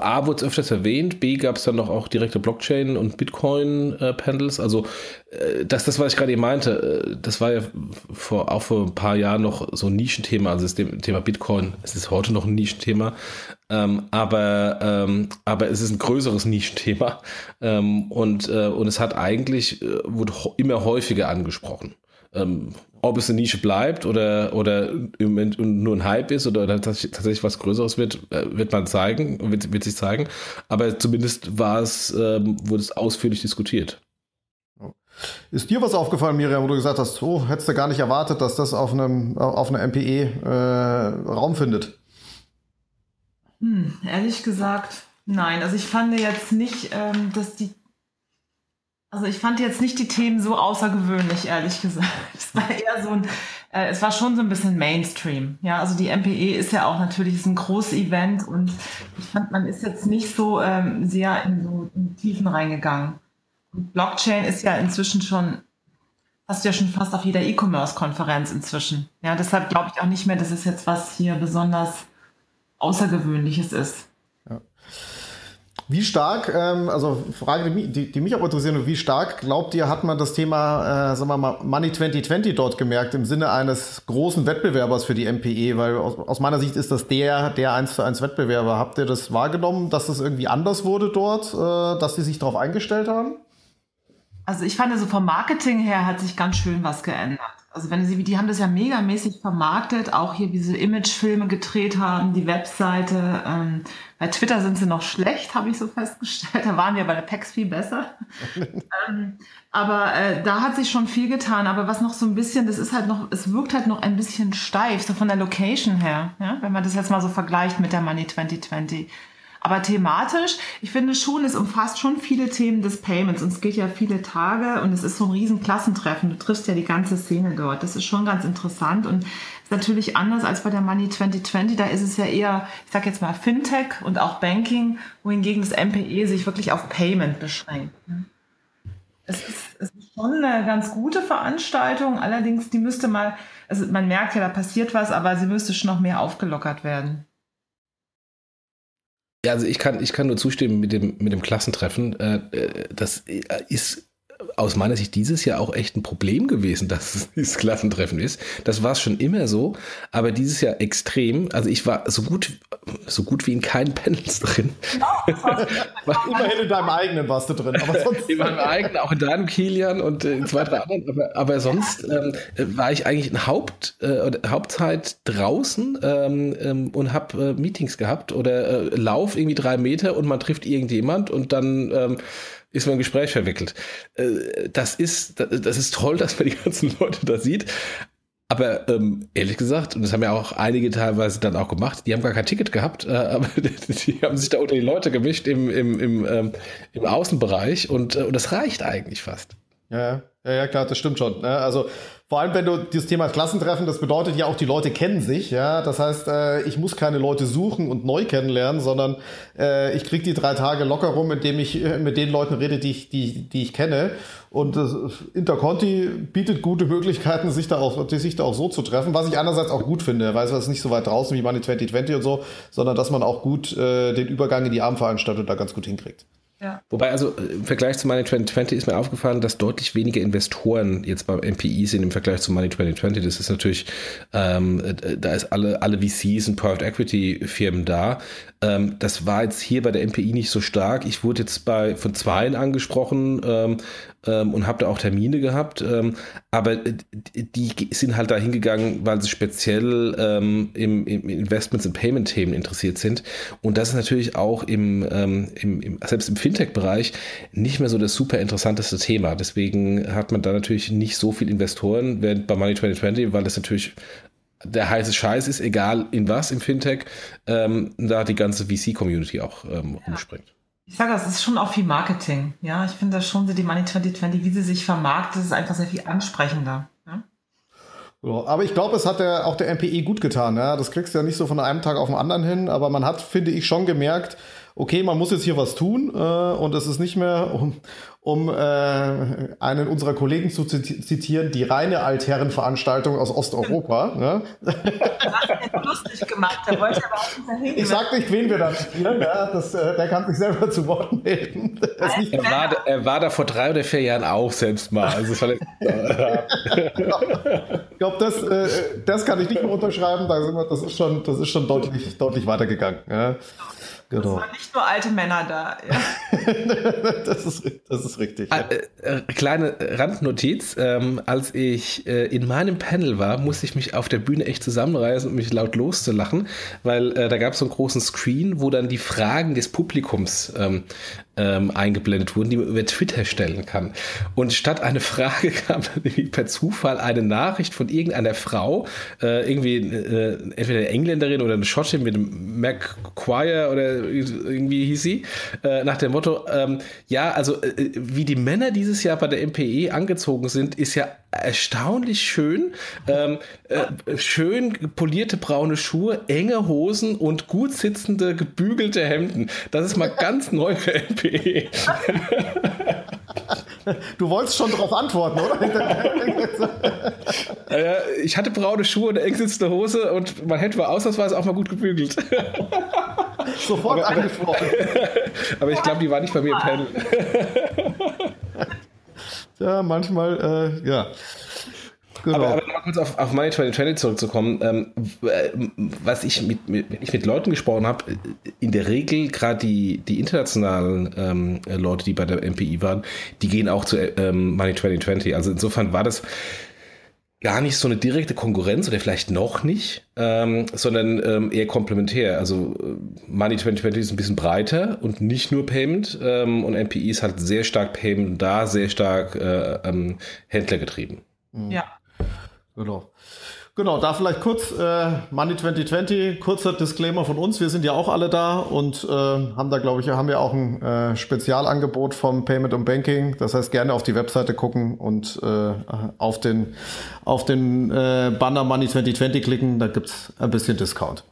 A wurde es öfters erwähnt, B gab es dann noch auch direkte Blockchain- und Bitcoin-Panels. also äh, das, das, was ich gerade eben meinte, äh, das war ja vor, auch vor ein paar Jahren noch so ein Nischenthema. Also das Thema Bitcoin, es ist heute noch ein Nischenthema, ähm, aber, ähm, aber es ist ein größeres Nischenthema ähm, und, äh, und es hat eigentlich, wurde immer häufiger angesprochen. Ob es eine Nische bleibt oder, oder im Moment nur ein Hype ist oder tatsächlich was Größeres wird, äh, wird man zeigen, wird, wird sich zeigen. Aber zumindest war es, ähm, wurde es ausführlich diskutiert. Ist dir was aufgefallen, Miriam, wo du gesagt hast, oh, hättest du gar nicht erwartet, dass das auf einem auf einer MPE äh, Raum findet? Hm, ehrlich gesagt, nein. Also ich fand jetzt nicht, ähm, dass die also ich fand jetzt nicht die Themen so außergewöhnlich, ehrlich gesagt. Es war eher so ein, äh, es war schon so ein bisschen Mainstream. Ja, also die MPE ist ja auch natürlich ist ein großes Event und ich fand, man ist jetzt nicht so ähm, sehr in so in Tiefen reingegangen. Blockchain ist ja inzwischen schon, hast du ja schon fast auf jeder E-Commerce-Konferenz inzwischen. Ja, deshalb glaube ich auch nicht mehr, dass es jetzt was hier besonders Außergewöhnliches ist. Wie stark, ähm, also Frage, die, die, die, mich auch interessieren, wie stark glaubt ihr, hat man das Thema, äh, sagen wir mal, Money 2020 dort gemerkt, im Sinne eines großen Wettbewerbers für die MPE? Weil aus, aus meiner Sicht ist das der, der 1 zu 1 Wettbewerber. Habt ihr das wahrgenommen, dass das irgendwie anders wurde dort, äh, dass sie sich darauf eingestellt haben? Also ich fand, so vom Marketing her hat sich ganz schön was geändert. Also wenn sie, die haben das ja megamäßig vermarktet, auch hier diese Imagefilme gedreht haben, die Webseite. Ähm, bei Twitter sind sie noch schlecht, habe ich so festgestellt. Da waren wir bei der PEX viel besser. [laughs] ähm, aber äh, da hat sich schon viel getan. Aber was noch so ein bisschen, das ist halt noch, es wirkt halt noch ein bisschen steif, so von der Location her. Ja? Wenn man das jetzt mal so vergleicht mit der Money 2020. Aber thematisch, ich finde schon, es umfasst schon viele Themen des Payments und es geht ja viele Tage und es ist so ein riesen Klassentreffen. Du triffst ja die ganze Szene dort. Das ist schon ganz interessant und ist natürlich anders als bei der Money 2020. Da ist es ja eher, ich sag jetzt mal Fintech und auch Banking, wohingegen das MPE sich wirklich auf Payment beschränkt. Es ist, es ist schon eine ganz gute Veranstaltung, allerdings die müsste mal, also man merkt ja, da passiert was, aber sie müsste schon noch mehr aufgelockert werden. Ja, also ich kann, ich kann nur zustimmen mit dem, mit dem Klassentreffen. Äh, äh, das ist aus meiner Sicht dieses Jahr auch echt ein Problem gewesen, [laughs] dass es dieses Klassentreffen ist. Das war es schon immer so, aber dieses Jahr extrem. Also ich war so gut, so gut wie in keinen Panels drin. [laughs] Ja, Immerhin in deinem eigenen warst du drin. Aber sonst [laughs] in meinem eigenen, auch in deinem Kilian und in zwei, drei anderen. Aber, aber sonst ähm, war ich eigentlich in Haupt, äh, Hauptzeit draußen ähm, ähm, und habe äh, Meetings gehabt oder äh, Lauf irgendwie drei Meter und man trifft irgendjemand und dann ähm, ist man im Gespräch verwickelt. Äh, das ist, das ist toll, [laughs] dass man die ganzen Leute da sieht. Aber ähm, ehrlich gesagt, und das haben ja auch einige teilweise dann auch gemacht, die haben gar kein Ticket gehabt, äh, [laughs] aber die haben sich da unter die Leute gemischt im, im, im, ähm, im Außenbereich und, äh, und das reicht eigentlich fast. Ja, ja, ja, klar, das stimmt schon. Ne? Also vor allem, wenn du dieses Thema Klassentreffen, das bedeutet ja auch, die Leute kennen sich, ja. Das heißt, äh, ich muss keine Leute suchen und neu kennenlernen, sondern äh, ich kriege die drei Tage locker rum, indem ich äh, mit den Leuten rede, die ich, die, die ich kenne. Und äh, Interconti bietet gute Möglichkeiten, sich da auch, sich da auch so zu treffen, was ich einerseits auch gut finde, weil es nicht so weit draußen wie Money 2020 und so, sondern dass man auch gut äh, den Übergang in die Abendveranstaltung da ganz gut hinkriegt. Ja. Wobei, also im Vergleich zu Money 2020 ist mir aufgefallen, dass deutlich weniger Investoren jetzt beim MPI sind im Vergleich zu Money 2020. Das ist natürlich, ähm, da ist alle, alle VCs und Private Equity Firmen da. Ähm, das war jetzt hier bei der MPI nicht so stark. Ich wurde jetzt bei von zweien angesprochen ähm, ähm, und habe da auch Termine gehabt. Ähm, aber die sind halt da hingegangen, weil sie speziell ähm, im, im, Investments- und Payment-Themen interessiert sind. Und das ist natürlich auch im, ähm, im, im selbst im Fintech-Bereich nicht mehr so das super interessanteste Thema. Deswegen hat man da natürlich nicht so viele Investoren, während bei Money 2020, weil das natürlich der heiße Scheiß ist, egal in was im Fintech, ähm, da die ganze VC-Community auch ähm, ja. rumspringt. Ich sage, es ist schon auch viel Marketing. Ja, ich finde das schon die Money 2020, wie sie sich vermarktet, ist einfach sehr viel ansprechender. Ja? aber ich glaube, es hat der, auch der MPE gut getan. Ja? Das kriegst du ja nicht so von einem Tag auf den anderen hin, aber man hat, finde ich, schon gemerkt, okay, man muss jetzt hier was tun äh, und es ist nicht mehr, um, um äh, einen unserer Kollegen zu zitieren, die reine Altherrenveranstaltung aus Osteuropa. [laughs] Ne? lustig gemacht, der wollte aber auch nicht Ich sag nicht, wen wir da zitieren, ja, das, äh, der kann sich selber zu Wort melden. Er war, er war da vor drei oder vier Jahren auch selbst mal. Also [laughs] ich glaube, das, äh, das kann ich nicht mehr unterschreiben. Das ist schon, das ist schon deutlich, deutlich weitergegangen. Ja. Genau. Es waren nicht nur alte Männer da. Ja. [laughs] das, ist, das ist richtig. Ja. Äh, äh, kleine Randnotiz. Ähm, als ich äh, in meinem Panel war, musste ich mich auf der Bühne echt zusammenreißen und mich laut loszulachen, weil da gab es so einen großen Screen, wo dann die Fragen des Publikums ähm, ähm, eingeblendet wurden, die man über Twitter stellen kann. Und statt eine Frage [laughs] kam per Zufall eine Nachricht von irgendeiner Frau, äh, irgendwie äh, entweder eine Engländerin oder eine Schottin mit einem McQuire oder irgendwie hieß sie, äh, nach dem Motto, ähm, ja, also äh, wie die Männer dieses Jahr bei der MPE angezogen sind, ist ja erstaunlich schön. Ähm, äh, schön polierte braune Schuhe, enge Hosen und gut sitzende, gebügelte Hemden. Das ist mal ganz neu für MPE. Du wolltest schon darauf antworten, oder? ich hatte braune Schuhe, eine eng sitzende Hose und mein Hemd war ausnahmsweise auch mal gut gebügelt. Sofort aber, angesprochen. Aber ich glaube, die war nicht bei mir im Panel. ja, manchmal, äh, ja. Genau. Aber, aber mal kurz auf, auf Money 2020 zurückzukommen, ähm, was ich mit, mit, wenn ich mit Leuten gesprochen habe, in der Regel gerade die, die internationalen ähm, Leute, die bei der MPI waren, die gehen auch zu ähm, Money 2020. Also insofern war das gar nicht so eine direkte Konkurrenz oder vielleicht noch nicht, ähm, sondern ähm, eher komplementär. Also äh, Money 2020 ist ein bisschen breiter und nicht nur Payment ähm, und MPI ist halt sehr stark Payment da, sehr stark äh, ähm, Händler getrieben. Ja. Genau. Genau, da vielleicht kurz äh, Money 2020, kurzer Disclaimer von uns. Wir sind ja auch alle da und äh, haben da, glaube ich, haben wir auch ein äh, Spezialangebot vom Payment und Banking. Das heißt, gerne auf die Webseite gucken und äh, auf den, auf den äh, Banner Money 2020 klicken. Da gibt's ein bisschen Discount.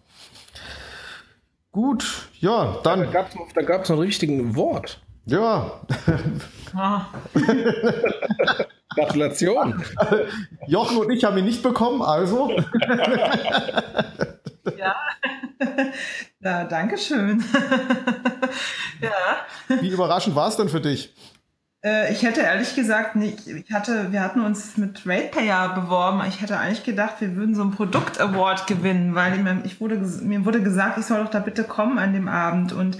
Gut, ja, dann. Ja, da gab es noch ein richtigen Wort. Ja. Ah. [laughs] Gratulation. [laughs] Jochen und ich haben ihn nicht bekommen, also. [laughs] ja. [laughs] ja, danke schön. ja. Wie überraschend war es denn für dich? Äh, ich hätte ehrlich gesagt nicht, ich hatte, wir hatten uns mit RatePayer beworben. Ich hätte eigentlich gedacht, wir würden so einen Produkt-Award gewinnen, weil ich wurde, mir wurde gesagt, ich soll doch da bitte kommen an dem Abend. Und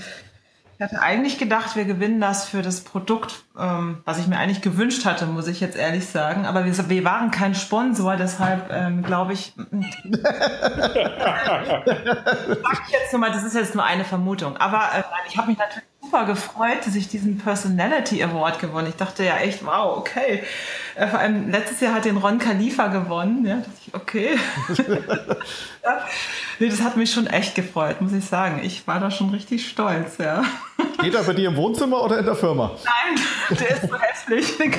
ich hatte eigentlich gedacht, wir gewinnen das für das Produkt, ähm, was ich mir eigentlich gewünscht hatte, muss ich jetzt ehrlich sagen. Aber wir, wir waren kein Sponsor, deshalb ähm, glaube ich. [laughs] ich jetzt nur mal, das ist jetzt nur eine Vermutung. Aber äh, ich habe mich natürlich super gefreut, dass ich diesen Personality Award gewonnen. Ich dachte ja echt, wow, okay. Äh, vor allem letztes Jahr hat den Ron Khalifa gewonnen. Ja, ich, okay. [laughs] ja. Nee, das hat mich schon echt gefreut, muss ich sagen. Ich war da schon richtig stolz, ja. Geht er bei dir im Wohnzimmer oder in der Firma? Nein, der ist so hässlich. [laughs]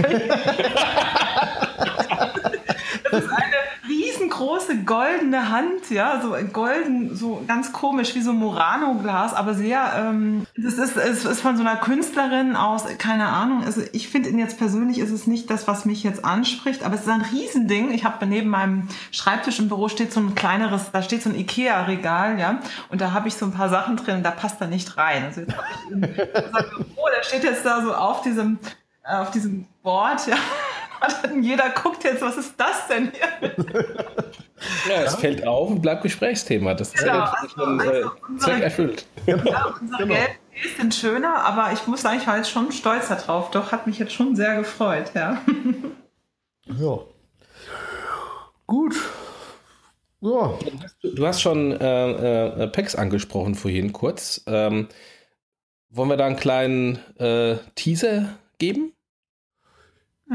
Das ist eine riesengroße goldene Hand, ja, so golden, so ganz komisch wie so Murano-Glas, aber sehr, ähm, das ist, ist, ist von so einer Künstlerin aus, keine Ahnung, also ich finde ihn jetzt persönlich ist es nicht das, was mich jetzt anspricht, aber es ist ein Riesending. Ich habe neben meinem Schreibtisch im Büro steht so ein kleineres, da steht so ein Ikea-Regal, ja, und da habe ich so ein paar Sachen drin, da passt er nicht rein. Also jetzt habe ich in unser Büro, der steht jetzt da so auf diesem, auf diesem Board, ja. Und jeder guckt jetzt, was ist das denn hier? [laughs] Ja, es ja? fällt auf und bleibt Gesprächsthema. Das ist genau, ja also, schon äh, also Zweck erfüllt. Ja, unsere genau. gelben sind schöner, aber ich muss sagen, ich war jetzt schon stolz darauf. Doch, hat mich jetzt schon sehr gefreut, ja. [laughs] Ja. Gut. Ja. Du hast schon äh, äh, PEX angesprochen vorhin kurz. Ähm, wollen wir da einen kleinen äh, Teaser geben?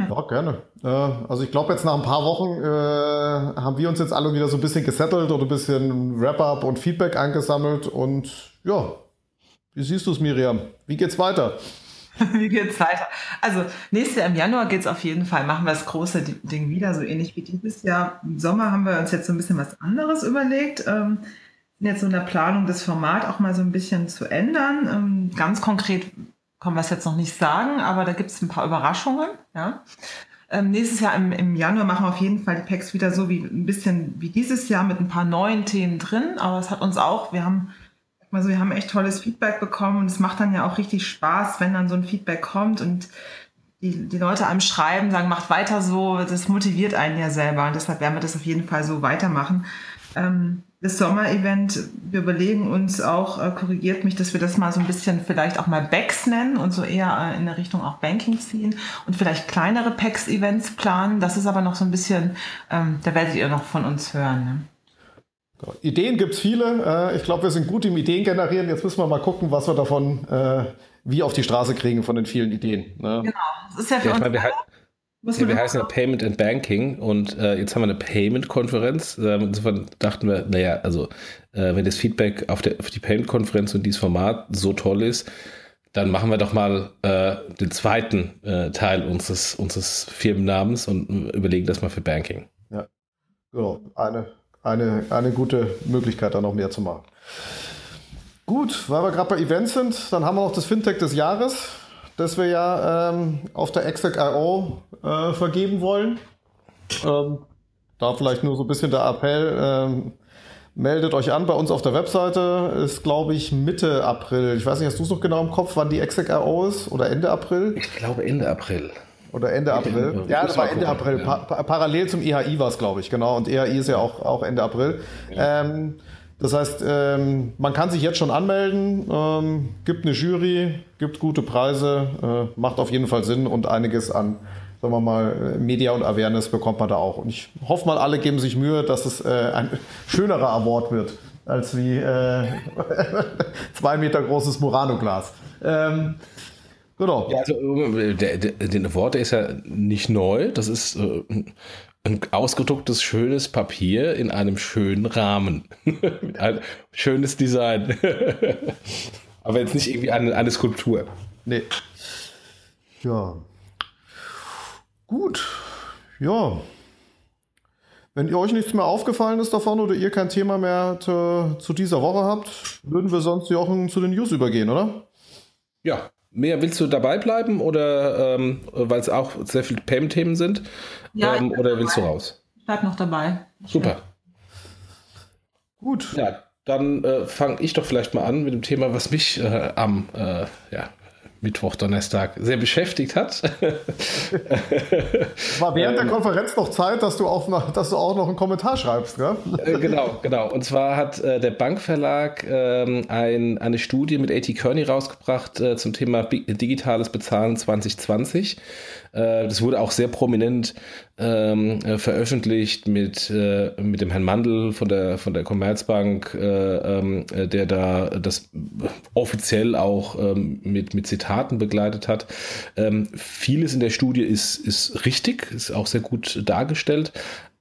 Ja, gerne. Äh, also ich glaube, jetzt nach ein paar Wochen äh, haben wir uns jetzt alle wieder so ein bisschen gesettelt oder ein bisschen Wrap-up und Feedback eingesammelt. Und ja, wie siehst du es, Miriam? Wie geht's weiter? [laughs] wie geht's weiter? Also nächstes Jahr im Januar geht's auf jeden Fall, machen wir das große Ding wieder, so ähnlich wie dieses Jahr. Im Sommer haben wir uns jetzt so ein bisschen was anderes überlegt. Ähm, jetzt so in der Planung, das Format auch mal so ein bisschen zu ändern. Ähm, ganz konkret kann wir es jetzt noch nicht sagen, aber da gibt es ein paar Überraschungen. Ja. Ähm, nächstes Jahr im, im Januar machen wir auf jeden Fall die Packs wieder so wie ein bisschen wie dieses Jahr mit ein paar neuen Themen drin. Aber es hat uns auch, wir haben also wir haben echt tolles Feedback bekommen und es macht dann ja auch richtig Spaß, wenn dann so ein Feedback kommt und die, die Leute einem schreiben, sagen, macht weiter so, das motiviert einen ja selber und deshalb werden wir das auf jeden Fall so weitermachen. Ähm, das Sommerevent, wir überlegen uns auch, äh, korrigiert mich, dass wir das mal so ein bisschen vielleicht auch mal Backs nennen und so eher äh, in der Richtung auch Banking ziehen und vielleicht kleinere Packs-Events planen. Das ist aber noch so ein bisschen, ähm, da werdet ihr noch von uns hören. Ne? Ideen gibt es viele. Äh, ich glaube, wir sind gut im Ideen generieren. Jetzt müssen wir mal gucken, was wir davon äh, wie auf die Straße kriegen von den vielen Ideen. Ne? Genau, das ist ja für ja, uns. Meine, ja, wir heißen ja Payment and Banking und äh, jetzt haben wir eine Payment-Konferenz. Äh, insofern dachten wir, naja, also äh, wenn das Feedback auf, der, auf die Payment-Konferenz und dieses Format so toll ist, dann machen wir doch mal äh, den zweiten äh, Teil unseres, unseres Firmennamens und äh, überlegen das mal für Banking. Ja, genau. Eine, eine, eine gute Möglichkeit, da noch mehr zu machen. Gut, weil wir gerade bei Events sind, dann haben wir noch das Fintech des Jahres das wir ja ähm, auf der Exec.io äh, vergeben wollen. Ähm, da vielleicht nur so ein bisschen der Appell. Ähm, meldet euch an bei uns auf der Webseite. Ist, glaube ich, Mitte April. Ich weiß nicht, hast du es noch genau im Kopf, wann die Exec.io ist? Oder Ende April? Ich glaube Ende April. Oder Ende April. Ja, das war Ende April. Pa parallel zum EHI war es, glaube ich, genau. Und EHI ist ja auch, auch Ende April. Ja. Ähm, das heißt, ähm, man kann sich jetzt schon anmelden, ähm, gibt eine Jury, gibt gute Preise, äh, macht auf jeden Fall Sinn und einiges an, sagen wir mal, Media und Awareness bekommt man da auch. Und ich hoffe mal, alle geben sich Mühe, dass es äh, ein [laughs] schönerer Award wird als wie äh, [laughs] zwei Meter großes Murano-Glas. Ähm, genau. Ja, also, der, der, den Award der ist ja nicht neu. Das ist äh, ein ausgedrucktes, schönes Papier in einem schönen Rahmen. [laughs] Einem schönes Design. [laughs] Aber jetzt nicht irgendwie eine, eine Skulptur. Nee. Ja. Gut. Ja. Wenn ihr euch nichts mehr aufgefallen ist davon oder ihr kein Thema mehr zu, zu dieser Woche habt, würden wir sonst Jochen zu den News übergehen, oder? Ja. Mehr willst du dabei bleiben oder ähm, weil es auch sehr viele Payment-Themen sind? Ja, ähm, oder willst dabei. du raus? Ich bleib noch dabei. Super. Gut. Ja, dann äh, fange ich doch vielleicht mal an mit dem Thema, was mich äh, am äh, ja, Mittwoch, Donnerstag sehr beschäftigt hat. [laughs] War während der ähm, Konferenz noch Zeit, dass du auch noch, dass du auch noch einen Kommentar schreibst, gell? Äh, genau, genau. Und zwar hat äh, der Bankverlag ähm, ein, eine Studie mit A.T. Kearney rausgebracht äh, zum Thema digitales Bezahlen 2020. Äh, das wurde auch sehr prominent ähm, äh, veröffentlicht mit, äh, mit dem Herrn Mandel von der, von der Commerzbank, äh, ähm, äh, der da das offiziell auch ähm, mit, mit Zitaten begleitet hat. Ähm, vieles in der Studie ist, ist richtig, ist auch sehr gut dargestellt,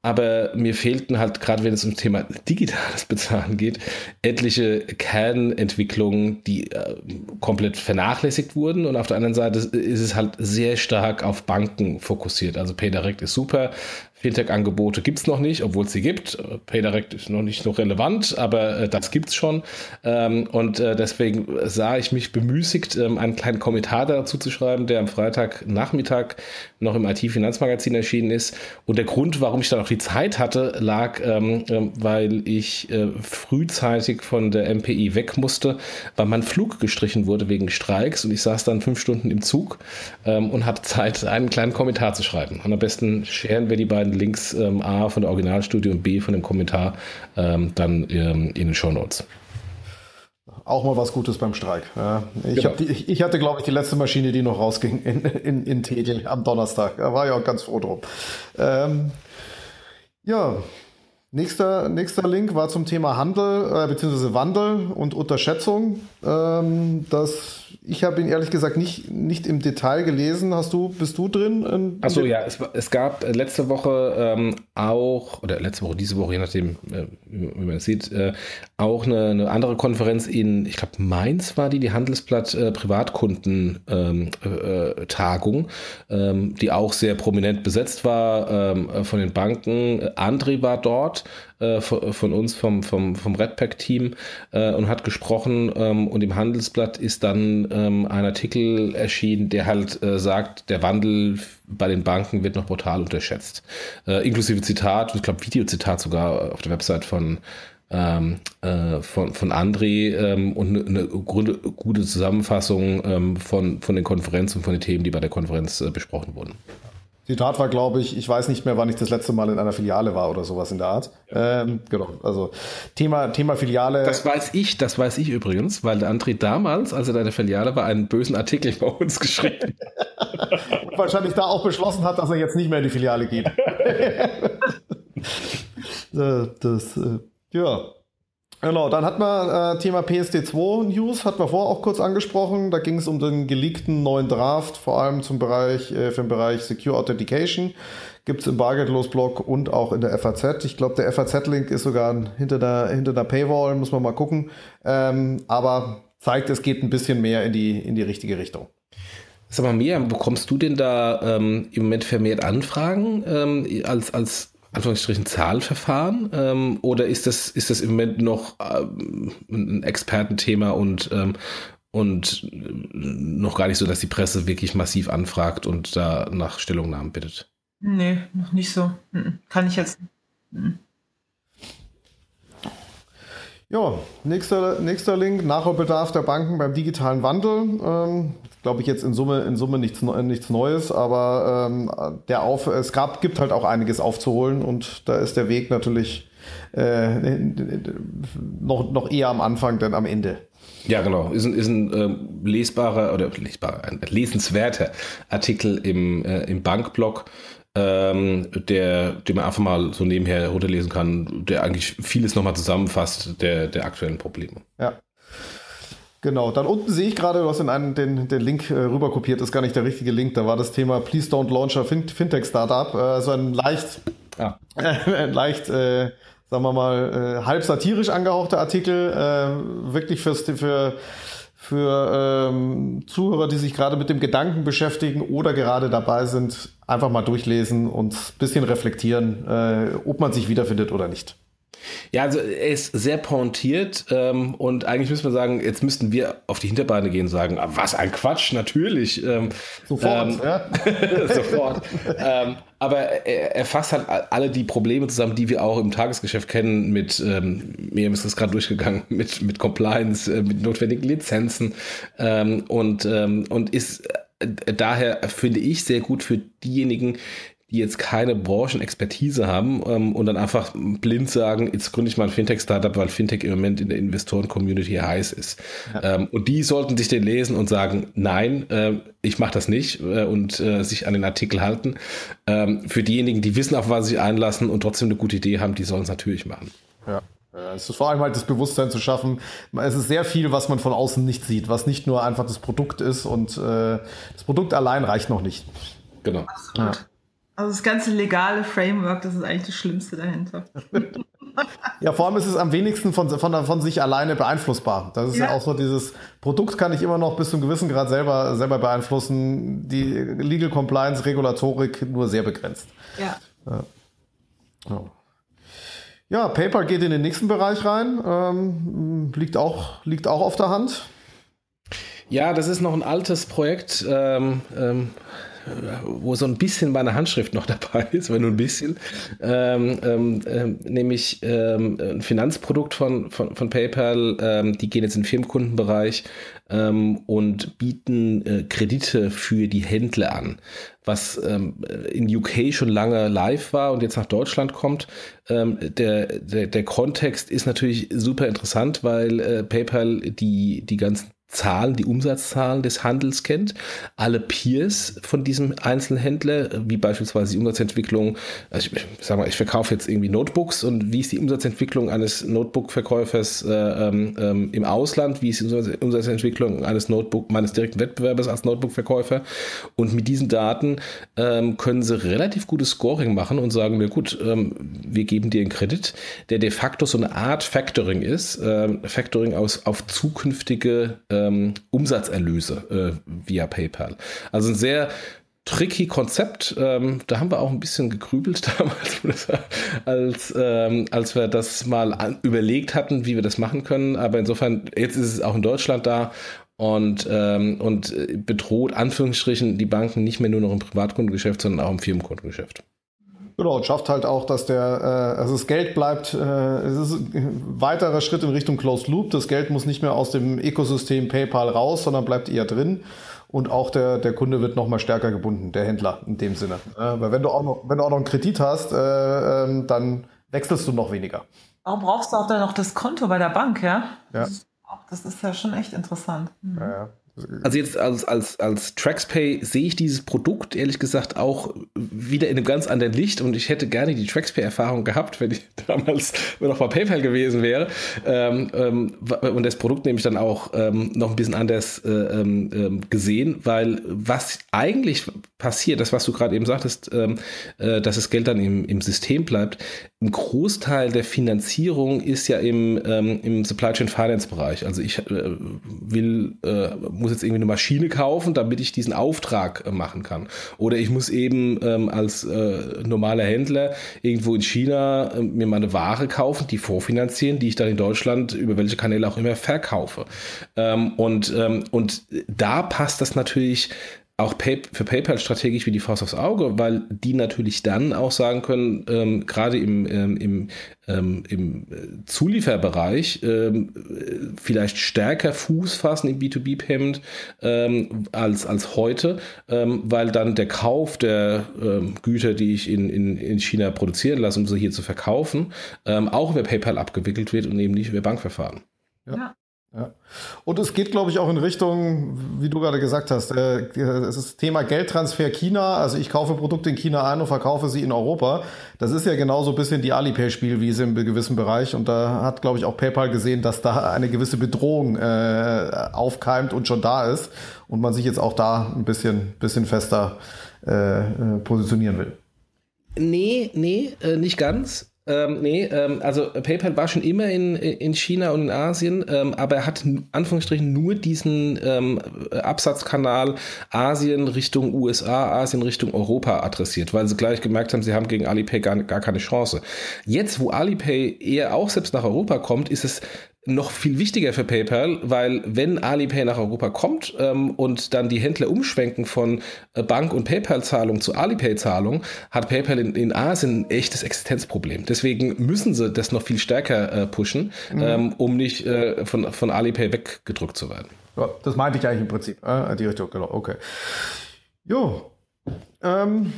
aber mir fehlten halt, gerade wenn es um Thema digitales Bezahlen geht, etliche Kernentwicklungen, die äh, komplett vernachlässigt wurden. Und auf der anderen Seite ist es halt sehr stark auf Banken fokussiert. Also PayDirect ist super, Fintech-Angebote gibt es noch nicht, obwohl es sie gibt. PayDirect ist noch nicht noch relevant, aber äh, das gibt es schon. Ähm, und äh, deswegen sah ich mich bemüßigt, ähm, einen kleinen Kommentar dazu zu schreiben, der am Freitagnachmittag noch im IT-Finanzmagazin erschienen ist. Und der Grund, warum ich dann auch die Zeit hatte, lag, ähm, ähm weil ich äh, frühzeitig von der MPI weg musste, weil mein Flug gestrichen wurde wegen Streiks und ich saß dann fünf Stunden im Zug ähm, und hatte Zeit, einen kleinen Kommentar zu schreiben. Und am besten scheren wir die beiden beiden Links ähm, A von der Originalstudie und B von dem Kommentar ähm, dann ähm, in den Show Notes. Auch mal was Gutes beim Streik. Ja, ich, genau. die, ich, ich, hatte, glaube ich, die letzte Maschine, die noch rausging in, in, in Tegel am Donnerstag. Da war ich auch ganz froh drum. Ähm, ja, Nächster, nächster Link war zum Thema Handel äh, bzw. Wandel und Unterschätzung. Ähm, das, ich habe ihn ehrlich gesagt nicht, nicht im Detail gelesen. Hast du, bist du drin? Achso, ja, es, es gab äh, letzte Woche ähm, auch, oder letzte Woche, diese Woche, je nachdem, äh, wie man es sieht, äh, auch eine, eine, andere Konferenz in, ich glaube, Mainz war die, die Handelsblatt äh, Privatkunden-Tagung, ähm, äh, ähm, die auch sehr prominent besetzt war ähm, von den Banken. André war dort äh, von, uns, vom, vom, vom Redpack-Team, äh, und hat gesprochen. Ähm, und im Handelsblatt ist dann ähm, ein Artikel erschienen, der halt äh, sagt, der Wandel bei den Banken wird noch brutal unterschätzt. Äh, inklusive Zitat, ich glaube Videozitat sogar auf der Website von ähm, äh, von, von André ähm, und eine, eine gute, gute Zusammenfassung ähm, von, von den Konferenzen und von den Themen, die bei der Konferenz äh, besprochen wurden. Zitat war, glaube ich, ich weiß nicht mehr, wann ich das letzte Mal in einer Filiale war oder sowas in der Art. Ähm, genau, also Thema, Thema Filiale. Das weiß ich, das weiß ich übrigens, weil der André damals, als er in der Filiale war, einen bösen Artikel bei uns [laughs] geschrieben. Und wahrscheinlich da auch beschlossen hat, dass er jetzt nicht mehr in die Filiale geht. [laughs] [laughs] das, das äh, ja, Genau, dann hat man äh, Thema PSD2 News, hat man vorher auch kurz angesprochen. Da ging es um den geleakten neuen Draft, vor allem zum Bereich, äh, für den Bereich Secure Authentication. Gibt es im Bargeldlos-Blog und auch in der FAZ. Ich glaube, der FAZ-Link ist sogar hinter der, hinter der Paywall, muss man mal gucken. Ähm, aber zeigt, es geht ein bisschen mehr in die, in die richtige Richtung. Sag mal, Miriam, bekommst du denn da ähm, im Moment vermehrt Anfragen ähm, als, als Anführungsstrichen Zahlverfahren ähm, oder ist das, ist das im Moment noch ähm, ein Expertenthema und, ähm, und noch gar nicht so, dass die Presse wirklich massiv anfragt und da nach Stellungnahmen bittet? Nee, noch nicht so. Kann ich jetzt. Ja, nächster, nächster Link, Nachholbedarf der Banken beim digitalen Wandel. Ähm, glaube ich, jetzt in Summe, in Summe nichts, nichts Neues, aber ähm, der Auf, es gab, gibt halt auch einiges aufzuholen und da ist der Weg natürlich äh, noch, noch eher am Anfang, denn am Ende. Ja, genau. Ist ein, ist ein äh, lesbarer oder lesbarer, ein lesenswerter Artikel im, äh, im Bankblog, ähm, der, den man einfach mal so nebenher runterlesen kann, der eigentlich vieles nochmal zusammenfasst der, der aktuellen Probleme. Ja. Genau, dann unten sehe ich gerade, du hast in einen, den, den Link äh, rüber kopiert, ist gar nicht der richtige Link, da war das Thema Please Don't Launch a fin Fintech Startup, äh, so ein leicht, ja. [laughs] äh, leicht, äh, sagen wir mal, äh, halb satirisch angehauchter Artikel, äh, wirklich fürs, für, für ähm, Zuhörer, die sich gerade mit dem Gedanken beschäftigen oder gerade dabei sind, einfach mal durchlesen und ein bisschen reflektieren, äh, ob man sich wiederfindet oder nicht. Ja, also er ist sehr pointiert ähm, und eigentlich müssen wir sagen, jetzt müssten wir auf die Hinterbeine gehen und sagen, ah, was ein Quatsch, natürlich. Ähm, sofort, ähm, ja. [laughs] sofort. ähm, aber er, er fasst halt alle die Probleme zusammen, die wir auch im Tagesgeschäft kennen, mit, ähm, mir ist das gerade durchgegangen, [laughs] mit, mit Compliance, äh, mit notwendigen Lizenzen ähm, und, ähm, und ist äh, daher, finde ich, sehr gut für diejenigen, die jetzt keine Branchenexpertise haben ähm, und dann einfach blind sagen, jetzt gründe ich mal ein Fintech-Startup, weil Fintech im Moment in der Investoren-Community heiß ist. Ja. Ähm, und die sollten sich den lesen und sagen, nein, äh, ich mache das nicht äh, und äh, sich an den Artikel halten. Ähm, für diejenigen, die wissen, auf was sie sich einlassen und trotzdem eine gute Idee haben, die sollen es natürlich machen. Ja. Es ist vor allem halt das Bewusstsein zu schaffen. Es ist sehr viel, was man von außen nicht sieht, was nicht nur einfach das Produkt ist und äh, das Produkt allein reicht noch nicht. Genau. Ja. Also das ganze legale Framework, das ist eigentlich das Schlimmste dahinter. [laughs] ja, vor allem ist es am wenigsten von, von, von sich alleine beeinflussbar. Das ist ja. ja. auch so dieses Produkt kann ich immer noch bis zu einem gewissen Grad selber, selber beeinflussen. Die Legal Compliance, Regulatorik nur sehr begrenzt. Ja. ja. Ja, PayPal geht in den nächsten Bereich rein. Ähm, liegt, auch, liegt auch auf der Hand. Ja, das ist noch ein altes Projekt. Ähm, ähm, wo so ein bisschen meine Handschrift noch [laughs] dabei ist, wenn nur ein bisschen, ähm, ähm, ähm, nämlich ähm, ein Finanzprodukt von, von, von PayPal, ähm, die gehen jetzt in den Firmenkundenbereich ähm, und bieten äh, Kredite für die Händler an, was in UK schon lange live war und jetzt nach Deutschland kommt. der, der, der Kontext ist natürlich super interessant, weil äh, PayPal die, die ganzen Zahlen, die Umsatzzahlen des Handels kennt, alle Peers von diesem Einzelhändler, wie beispielsweise die Umsatzentwicklung, also ich, sag mal, ich verkaufe jetzt irgendwie Notebooks und wie ist die Umsatzentwicklung eines Notebook-Verkäufers äh, ähm, ähm im Ausland, wie ist die Umsatzentwicklung eines Notebook, meines direkten Wettbewerbers als Notebook-Verkäufer? Und mit diesen Daten ähm, können sie relativ gutes Scoring machen und sagen, mir gut, ähm, wir geben dir einen Kredit, der de facto so eine Art Factoring ist, ähm, Factoring aus, auf zukünftige äh, ähm, Umsatzerlöse äh, via PayPal. Also ein sehr tricky Konzept. Ähm, da haben wir auch ein bisschen gegrübelt [laughs] damals, als, ähm, als wir das mal an, überlegt hatten, wie wir das machen können. Aber insofern, jetzt ist es auch in Deutschland da und, ähm, und bedroht Anführungsstrichen die Banken nicht mehr nur noch im Privatkundengeschäft, sondern auch im Firmenkundengeschäft. Genau, und schafft halt auch, dass der, äh, also das Geld bleibt, äh, es ist ein weiterer Schritt in Richtung Closed Loop. Das Geld muss nicht mehr aus dem Ökosystem PayPal raus, sondern bleibt eher drin. Und auch der, der Kunde wird noch mal stärker gebunden, der Händler in dem Sinne. Äh, weil wenn du auch noch, wenn du auch noch einen Kredit hast, äh, ähm, dann wechselst du noch weniger. Warum brauchst du auch dann noch das Konto bei der Bank, ja? Ja. Das ist ja schon echt interessant. Mhm. Ja, ja. Also jetzt als, als, als TraxPay sehe ich dieses Produkt ehrlich gesagt auch wieder in einem ganz anderen Licht. Und ich hätte gerne die TraxPay-Erfahrung gehabt, wenn ich [laughs] damals noch bei PayPal gewesen wäre. Ähm, ähm, und das Produkt nämlich dann auch ähm, noch ein bisschen anders äh, ähm, ähm, gesehen, weil was eigentlich passiert, das was du gerade eben sagtest, ähm, äh, dass das Geld dann im, im System bleibt, ein Großteil der Finanzierung ist ja im, im Supply Chain Finance Bereich. Also ich äh, will, äh, muss jetzt irgendwie eine Maschine kaufen, damit ich diesen Auftrag äh, machen kann. Oder ich muss eben ähm, als äh, normaler Händler irgendwo in China äh, mir meine Ware kaufen, die vorfinanzieren, die ich dann in Deutschland über welche Kanäle auch immer verkaufe. Ähm, und, ähm, und da passt das natürlich auch Pay für PayPal strategisch wie die Faust aufs Auge, weil die natürlich dann auch sagen können, ähm, gerade im, ähm, im, ähm, im äh, Zulieferbereich ähm, vielleicht stärker Fuß fassen im B2B-Payment ähm, als, als heute, ähm, weil dann der Kauf der Güter, die ich in, in, in China produzieren lasse, um sie hier zu verkaufen, auch über PayPal abgewickelt wird und eben nicht über Bankverfahren. Ja. ja. Ja. Und es geht, glaube ich, auch in Richtung, wie du gerade gesagt hast, äh, es ist das Thema Geldtransfer China. Also ich kaufe Produkte in China ein und verkaufe sie in Europa. Das ist ja genauso ein bisschen die Alipay-Spielwiese im gewissen Bereich. Und da hat, glaube ich, auch PayPal gesehen, dass da eine gewisse Bedrohung äh, aufkeimt und schon da ist. Und man sich jetzt auch da ein bisschen, bisschen fester äh, äh positionieren will. Nee, nee, äh, nicht ganz. Ähm, nee, ähm, also PayPal war schon immer in, in China und in Asien, ähm, aber er hat Anführungsstrichen nur diesen ähm, Absatzkanal Asien Richtung USA, Asien Richtung Europa adressiert, weil sie gleich gemerkt haben, sie haben gegen Alipay gar, gar keine Chance. Jetzt, wo Alipay eher auch selbst nach Europa kommt, ist es noch viel wichtiger für PayPal, weil wenn Alipay nach Europa kommt ähm, und dann die Händler umschwenken von äh, Bank- und PayPal-Zahlung zu Alipay-Zahlung, hat PayPal in, in, Asien ein echtes Existenzproblem. Deswegen müssen sie das noch viel stärker äh, pushen, mhm. ähm, um nicht äh, von, von Alipay weggedrückt zu werden. Ja, das meinte ich eigentlich im Prinzip. Äh, die Richtung, genau, okay. Jo. Ähm,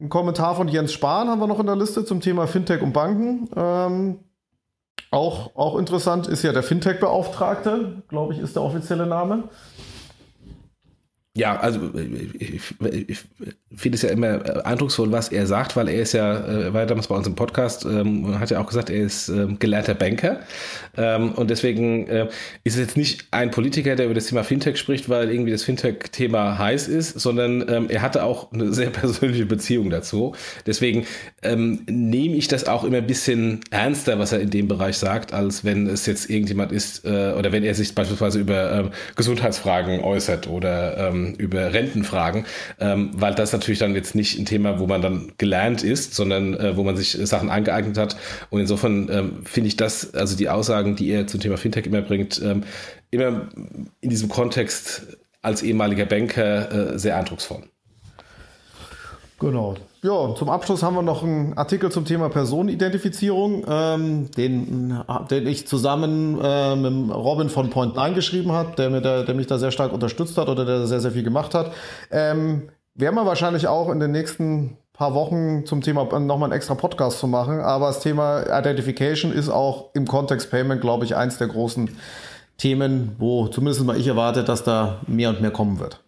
Ein Kommentar von Jens Spahn haben wir noch in der Liste zum Thema Fintech und Banken. Ähm, auch, auch interessant ist ja der Fintech-Beauftragte, glaube ich, ist der offizielle Name. Ja, also ich, ich finde es ja immer eindrucksvoll, was er sagt, weil er ist ja, äh, war ja damals bei uns im Podcast, ähm, hat ja auch gesagt, er ist ähm, gelernter Banker. Ähm, und deswegen äh, ist es jetzt nicht ein Politiker, der über das Thema Fintech spricht, weil irgendwie das Fintech-Thema heiß ist, sondern ähm, er hatte auch eine sehr [laughs] persönliche Beziehung dazu. Deswegen ähm, nehme ich das auch immer ein bisschen ernster, was er in dem Bereich sagt, als wenn es jetzt irgendjemand ist äh, oder wenn er sich beispielsweise über ähm, Gesundheitsfragen äußert oder über Rentenfragen, weil das natürlich dann jetzt nicht ein Thema, wo man dann gelernt ist, sondern äh, wo man sich Sachen angeeignet hat. Und insofern ähm, finde ich das, also die Aussagen, die er zum Thema Fintech immer bringt, ähm, immer in diesem Kontext als ehemaliger Banker äh, sehr eindrucksvoll. Genau. Ja, zum Abschluss haben wir noch einen Artikel zum Thema Personenidentifizierung, ähm, den, den ich zusammen äh, mit Robin von Point 9 geschrieben habe, der, der, der mich da sehr stark unterstützt hat oder der sehr, sehr viel gemacht hat. Ähm, werden wir wahrscheinlich auch in den nächsten paar Wochen zum Thema nochmal einen extra Podcast zu machen. Aber das Thema Identification ist auch im Kontext Payment, glaube ich, eins der großen Themen, wo zumindest mal ich erwarte, dass da mehr und mehr kommen wird.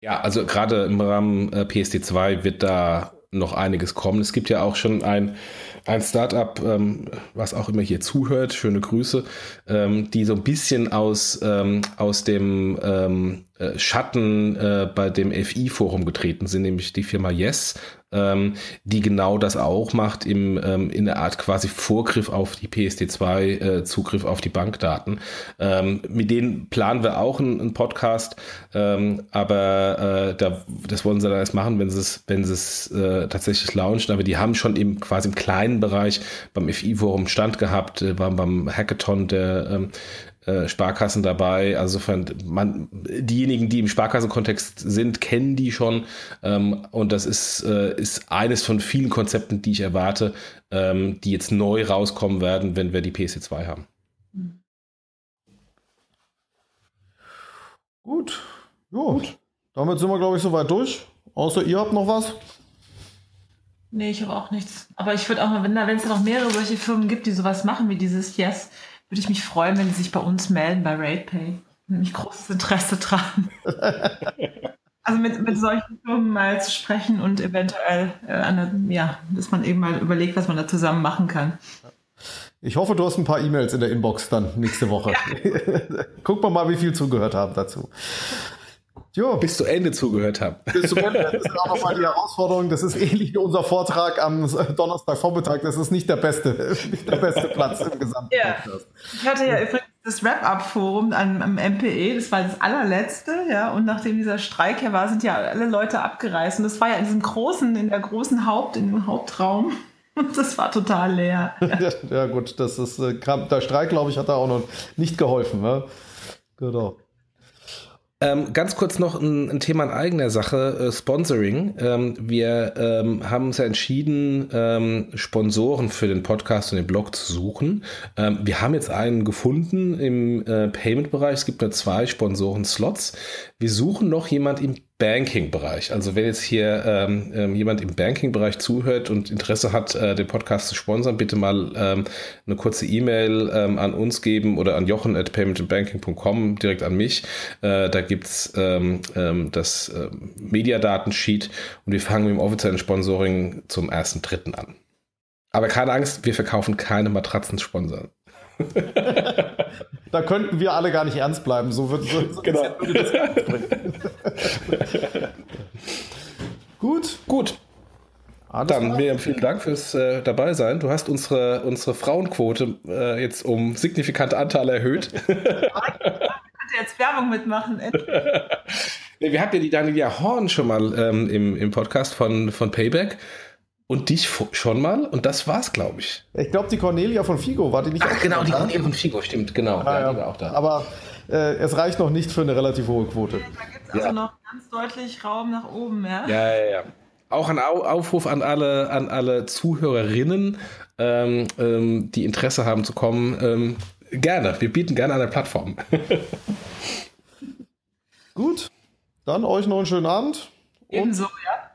Ja, also gerade im Rahmen äh, PSD2 wird da noch einiges kommen. Es gibt ja auch schon ein, ein Startup, ähm, was auch immer hier zuhört, schöne Grüße, ähm, die so ein bisschen aus, ähm, aus dem ähm, äh, Schatten äh, bei dem FI-Forum getreten sind, nämlich die Firma Yes, ähm, die genau das auch macht, im, ähm, in der Art quasi Vorgriff auf die PSD2, äh, Zugriff auf die Bankdaten. Ähm, mit denen planen wir auch einen, einen Podcast, ähm, aber äh, da, das wollen sie dann erst machen, wenn sie es, wenn sie es äh, tatsächlich launchen. Aber die haben schon im quasi im kleinen Bereich beim FI-Forum Stand gehabt, äh, waren beim Hackathon der ähm, äh, Sparkassen dabei. Also man, diejenigen, die im Sparkassenkontext sind, kennen die schon. Ähm, und das ist, äh, ist eines von vielen Konzepten, die ich erwarte, ähm, die jetzt neu rauskommen werden, wenn wir die PC2 haben. Gut. Gut. Damit sind wir, glaube ich, soweit durch. Außer ihr habt noch was? Nee, ich habe auch nichts. Aber ich würde auch mal, wenn es noch mehrere solche Firmen gibt, die sowas machen wie dieses Yes, würde ich mich freuen, wenn Sie sich bei uns melden, bei RatePay. Nämlich großes Interesse dran. [laughs] also mit, mit solchen Firmen mal zu sprechen und eventuell, äh, eine, ja, dass man eben mal überlegt, was man da zusammen machen kann. Ich hoffe, du hast ein paar E-Mails in der Inbox dann nächste Woche. Ja. [laughs] Guck mal mal, wie viel zugehört haben dazu. Jo. Bis zu Ende zugehört habe. Bis zu Ende. Das ist auch nochmal die Herausforderung. Das ist ähnlich wie unser Vortrag am Donnerstagvormittag. Das ist nicht der beste, nicht der beste Platz im gesamten ja. Podcast. Ich hatte ja übrigens das Wrap-Up-Forum am, am MPE. Das war das allerletzte. Ja. Und nachdem dieser Streik her war, sind ja alle Leute abgereist. Und das war ja in diesem großen, in der großen Haupt, in dem Hauptraum. Und [laughs] das war total leer. Ja, ja gut. Das ist, äh, der Streik, glaube ich, hat da auch noch nicht geholfen. Ne? Genau. Ähm, ganz kurz noch ein, ein, Thema in eigener Sache, äh, Sponsoring. Ähm, wir ähm, haben uns ja entschieden, ähm, Sponsoren für den Podcast und den Blog zu suchen. Ähm, wir haben jetzt einen gefunden im äh, Payment-Bereich. Es gibt nur zwei Sponsoren-Slots. Wir suchen noch jemand im Banking-Bereich. Also wenn jetzt hier ähm, ähm, jemand im Banking-Bereich zuhört und Interesse hat, äh, den Podcast zu sponsern, bitte mal ähm, eine kurze E-Mail ähm, an uns geben oder an jochen at paymentandbanking.com, direkt an mich. Äh, da gibt's ähm, ähm, das äh, Mediadatensheet und wir fangen mit dem offiziellen Sponsoring zum 1.3. an. Aber keine Angst, wir verkaufen keine Matratzen-Sponsor. [laughs] da könnten wir alle gar nicht ernst bleiben. So wird so, so genau. das [laughs] Gut. Gut. Alles Dann klar. Miriam, vielen Dank fürs äh, Dabeisein. Du hast unsere, unsere Frauenquote äh, jetzt um signifikante Anteile erhöht. [laughs] Ich könnte jetzt Werbung mitmachen. [laughs] nee, wir hatten ja die Daniela Horn schon mal ähm, im, im Podcast von, von Payback. Und dich schon mal und das war's, glaube ich. Ich glaube, die Cornelia von Figo war die nicht Ach, genau, die Cornelia von Figo, stimmt, genau. Ah, ja, ja. auch da. Aber äh, es reicht noch nicht für eine relativ hohe Quote. Es also ja. noch ganz deutlich Raum nach oben, ja? Ja, ja, ja. Auch ein Aufruf an alle, an alle Zuhörerinnen, ähm, ähm, die Interesse haben zu kommen. Ähm, gerne, wir bieten gerne eine Plattform. [laughs] Gut, dann euch noch einen schönen Abend. Ebenso, ja.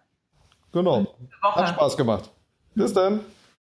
Genau. Hat Spaß gemacht. Bis dann.